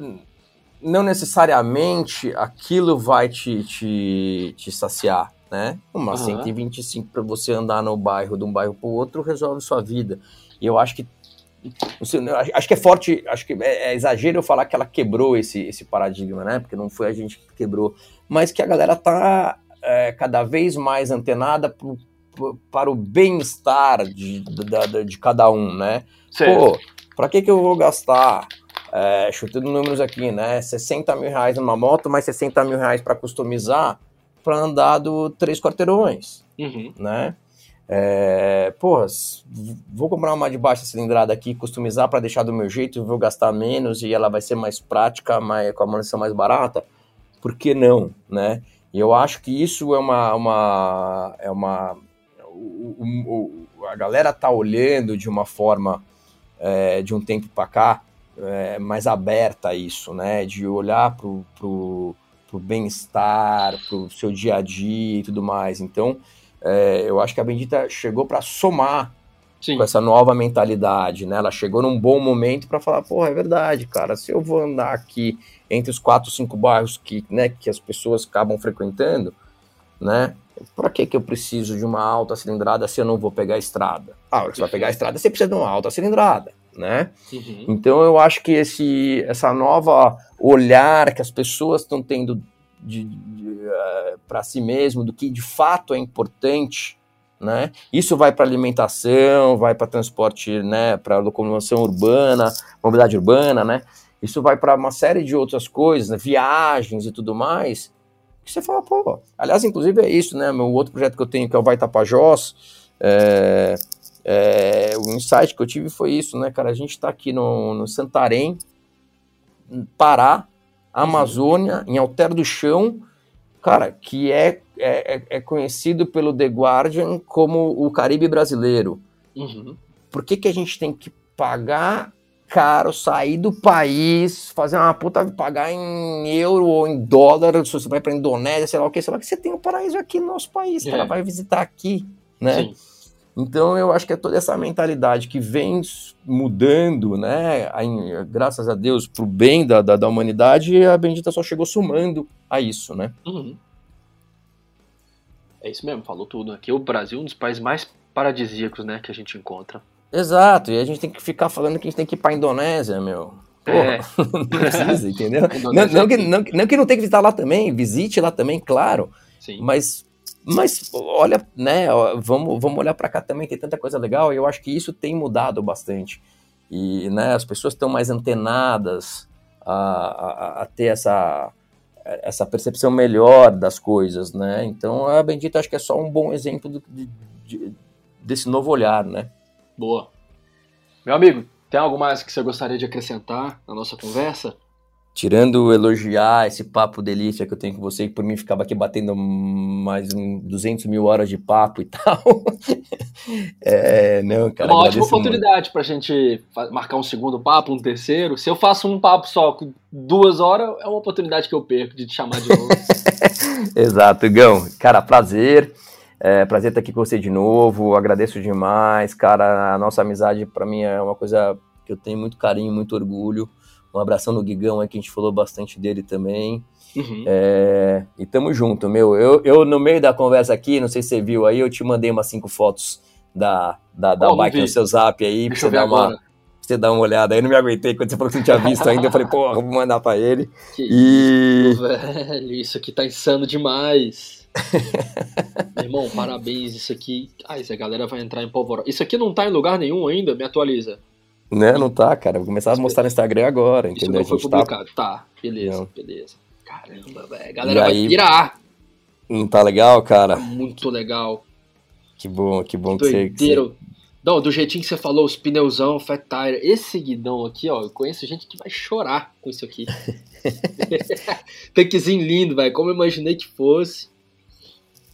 Speaker 2: não necessariamente aquilo vai te, te, te saciar, né? Uma uhum. 125 para você andar no bairro de um bairro para o outro resolve sua vida. E eu acho que acho que é forte, acho que é, é, exagero eu falar que ela quebrou esse, esse paradigma, né? Porque não foi a gente que quebrou, mas que a galera tá é, cada vez mais antenada pro, pro, para o bem-estar de, de, de, cada um, né? Certo. Pô, para que que eu vou gastar é, chutando números aqui, né? 60 mil reais numa moto, mais 60 mil reais para customizar para andar do três quarteirões, uhum. né? É, porra, vou comprar uma de baixa cilindrada aqui, customizar para deixar do meu jeito, vou gastar menos e ela vai ser mais prática, mais, com a manutenção mais barata. Por que não, né? E eu acho que isso é uma, uma é uma o, o, o, a galera tá olhando de uma forma é, de um tempo para cá é, mais aberta a isso, né? De olhar pro, bem-estar, pro seu dia a dia e tudo mais. Então, é, eu acho que a Bendita chegou para somar Sim. com essa nova mentalidade, né? Ela chegou num bom momento para falar, porra, é verdade, cara, se eu vou andar aqui entre os quatro, cinco bairros que, né, que as pessoas acabam frequentando, né? Para que que eu preciso de uma alta cilindrada se eu não vou pegar a estrada? Ah, você vai pegar a estrada, você precisa de uma alta cilindrada né? Uhum. Então eu acho que esse essa nova olhar que as pessoas estão tendo de, de, uh, eh, para si mesmo do que de fato é importante, né? Isso vai para alimentação, vai para transporte, né? Para locomoção urbana, mobilidade urbana, né? Isso vai para uma série de outras coisas, né? viagens e tudo mais. Que você fala, pô. Aliás, inclusive é isso, né? Meu outro projeto que eu tenho que é o Vai Tapajós. É, é, o insight que eu tive foi isso, né, cara? A gente está aqui no, no Santarém, Pará, Amazônia, em Alter do Chão, cara, que é, é, é conhecido pelo The Guardian como o Caribe brasileiro. Uhum. Por que, que a gente tem que pagar caro, sair do país, fazer uma puta, pagar em euro ou em dólar, se você vai pra Indonésia, sei lá o que, sei lá, que você tem um paraíso aqui no nosso país, é. cara, vai visitar aqui, né? Sim. Então eu acho que é toda essa mentalidade que vem mudando, né? Graças a Deus, pro bem da, da, da, humanidade, a Bendita só chegou somando a isso, né? Uhum.
Speaker 1: É isso mesmo, falou tudo. Aqui é o Brasil um dos países mais paradisíacos, né, que a gente encontra.
Speaker 2: Exato, e a gente tem que ficar falando que a gente tem que ir pra Indonésia, meu. é. não precisa, entendeu? não, não, que, não, não que não tem que visitar lá também, visite lá também, claro. Sim. Mas mas olha, né, vamos, vamos olhar para cá também, tem tanta coisa legal, e eu acho que isso tem mudado bastante. E né, as pessoas estão mais antenadas a, a, a, ter essa, essa percepção melhor das coisas, né? Então a Bendita acho que é só um bom exemplo de, de, desse novo olhar, né?
Speaker 1: Boa. Meu amigo, tem algo mais que você gostaria de acrescentar na nossa conversa?
Speaker 2: Tirando elogiar esse papo delícia que eu tenho com você, que por mim ficava aqui batendo mais um 200 mil horas de papo e tal.
Speaker 1: é, não, cara. É uma ótima oportunidade para a gente marcar um segundo papo, um terceiro. Se eu faço um papo só com duas horas, é uma oportunidade que eu perco de te chamar de novo.
Speaker 2: Exato, Gão. Cara, prazer. É, prazer estar aqui com você de novo. Agradeço demais, cara. A nossa amizade para mim é uma coisa que eu tenho muito carinho, muito orgulho. Um abração no Guigão aí, que a gente falou bastante dele também. Uhum. É, e tamo junto, meu. Eu, eu, no meio da conversa aqui, não sei se você viu aí, eu te mandei umas cinco fotos da, da, da oh, bike no seu zap aí, pra você dar uma. Você dar uma olhada aí, não me aguentei quando você falou que não tinha visto ainda. Eu falei, porra, vou mandar pra ele.
Speaker 1: Que e... isso, velho, isso aqui tá insano demais. Meu irmão, parabéns. Isso aqui. Ah, essa galera vai entrar em polvorosa. Isso aqui não tá em lugar nenhum ainda, me atualiza.
Speaker 2: Né, não tá, cara. Vou começar a mostrar no Instagram agora, entendeu?
Speaker 1: Isso não foi tá publicado. Tá, tá beleza, não. beleza. Caramba, velho. Galera vai aí, pirar.
Speaker 2: Não tá legal, cara? Tá
Speaker 1: muito legal.
Speaker 2: Que bom, que bom que, que você...
Speaker 1: Não, do jeitinho que você falou, os pneuzão, fat tire. Esse guidão aqui, ó, eu conheço gente que vai chorar com isso aqui. Tanquezinho lindo, velho. Como eu imaginei que fosse.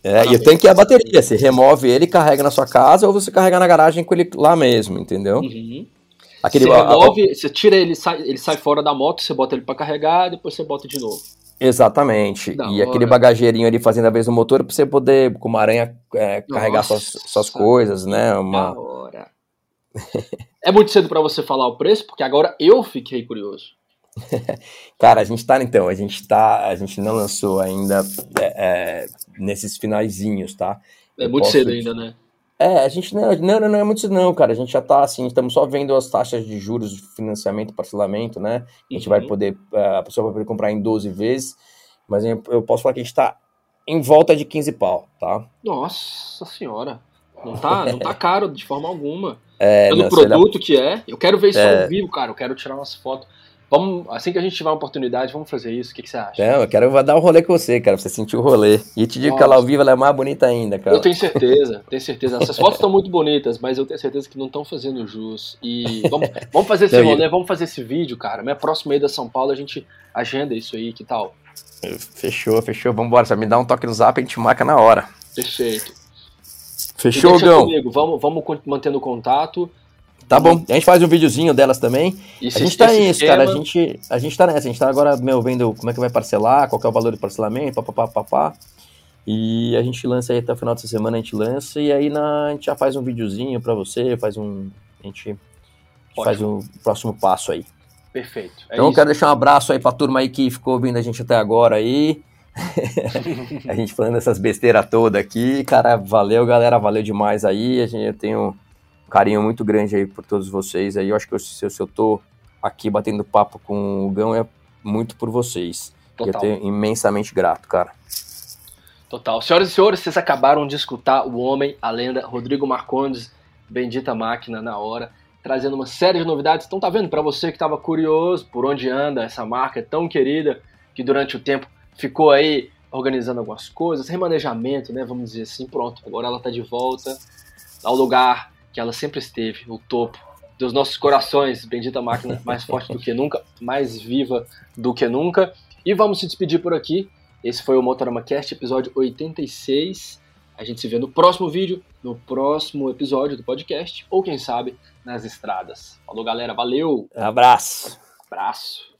Speaker 2: É, e o tanque é a bateria. Você remove ele, carrega na sua casa ou você carrega na garagem com ele lá mesmo, entendeu? Uhum.
Speaker 1: Aquele, você remove, a, você tira ele, sai, ele sai fora da moto, você bota ele para carregar, depois você bota de novo.
Speaker 2: Exatamente. Da e hora. aquele bagageirinho ali fazendo a vez no motor para você poder, com uma aranha, é, carregar suas, suas coisas, né? Uma... Da hora.
Speaker 1: é muito cedo para você falar o preço, porque agora eu fiquei curioso.
Speaker 2: Cara, a gente tá, então, a gente tá, a gente não lançou ainda é, é, nesses finalzinhos, tá?
Speaker 1: É eu muito cedo ainda, né?
Speaker 2: É, a gente não, não, não, é muito não, cara. A gente já tá assim, estamos só vendo as taxas de juros, financiamento, parcelamento, né? A gente uhum. vai poder, é, a pessoa vai poder comprar em 12 vezes, mas eu posso falar que a gente tá em volta de 15 pau, tá?
Speaker 1: Nossa senhora. Não tá, não tá caro de forma alguma. É, Pelo não, produto que é. Eu quero ver isso é... ao vivo, cara. Eu quero tirar umas fotos. Vamos, assim que a gente tiver uma oportunidade, vamos fazer isso. O que, que você acha?
Speaker 2: Não, eu quero dar um rolê com você, cara, pra você sentir o rolê. E te digo Nossa. que ela ao vivo ela é mais bonita ainda, cara.
Speaker 1: Eu tenho certeza, tenho certeza. Essas fotos estão muito bonitas, mas eu tenho certeza que não estão fazendo jus. E vamos, vamos fazer esse rolê, vamos fazer esse vídeo, cara. Minha próxima ida a São Paulo, a gente agenda isso aí, que tal?
Speaker 2: Fechou, fechou. Vambora, você me dá um toque no zap e a gente marca na hora.
Speaker 1: Perfeito.
Speaker 2: Fechou, Gão?
Speaker 1: Vamos, vamos mantendo contato.
Speaker 2: Tá bom. A gente faz um videozinho delas também. Isso, a gente tá nisso, esquema... cara. A gente, a gente tá nessa. A gente tá agora, meu, vendo como é que vai parcelar, qual é o valor de parcelamento, papapá, papá. E a gente lança aí até o final dessa semana, a gente lança. E aí na, a gente já faz um videozinho pra você, faz um. A gente, a gente faz um próximo passo aí.
Speaker 1: Perfeito.
Speaker 2: É então, isso. quero deixar um abraço aí pra turma aí que ficou ouvindo a gente até agora aí. a gente falando essas besteiras todas aqui. Cara, valeu, galera. Valeu demais aí. A gente, eu tenho carinho muito grande aí por todos vocês. Aí eu acho que eu, se, eu, se eu tô aqui batendo papo com o Gão é muito por vocês. Total. Eu tenho imensamente grato, cara.
Speaker 1: Total. Senhoras e senhores, vocês acabaram de escutar o homem, a lenda, Rodrigo Marcondes, bendita máquina na hora, trazendo uma série de novidades. Então tá vendo, para você que estava curioso por onde anda essa marca tão querida, que durante o tempo ficou aí organizando algumas coisas, remanejamento, né, vamos dizer assim, pronto, agora ela tá de volta ao lugar que ela sempre esteve, o topo dos nossos corações, bendita máquina, mais forte do que nunca, mais viva do que nunca. E vamos se despedir por aqui. Esse foi o Motorama Cast, episódio 86. A gente se vê no próximo vídeo, no próximo episódio do podcast, ou quem sabe, nas estradas. Falou, galera. Valeu!
Speaker 2: Abraço!
Speaker 1: Abraço!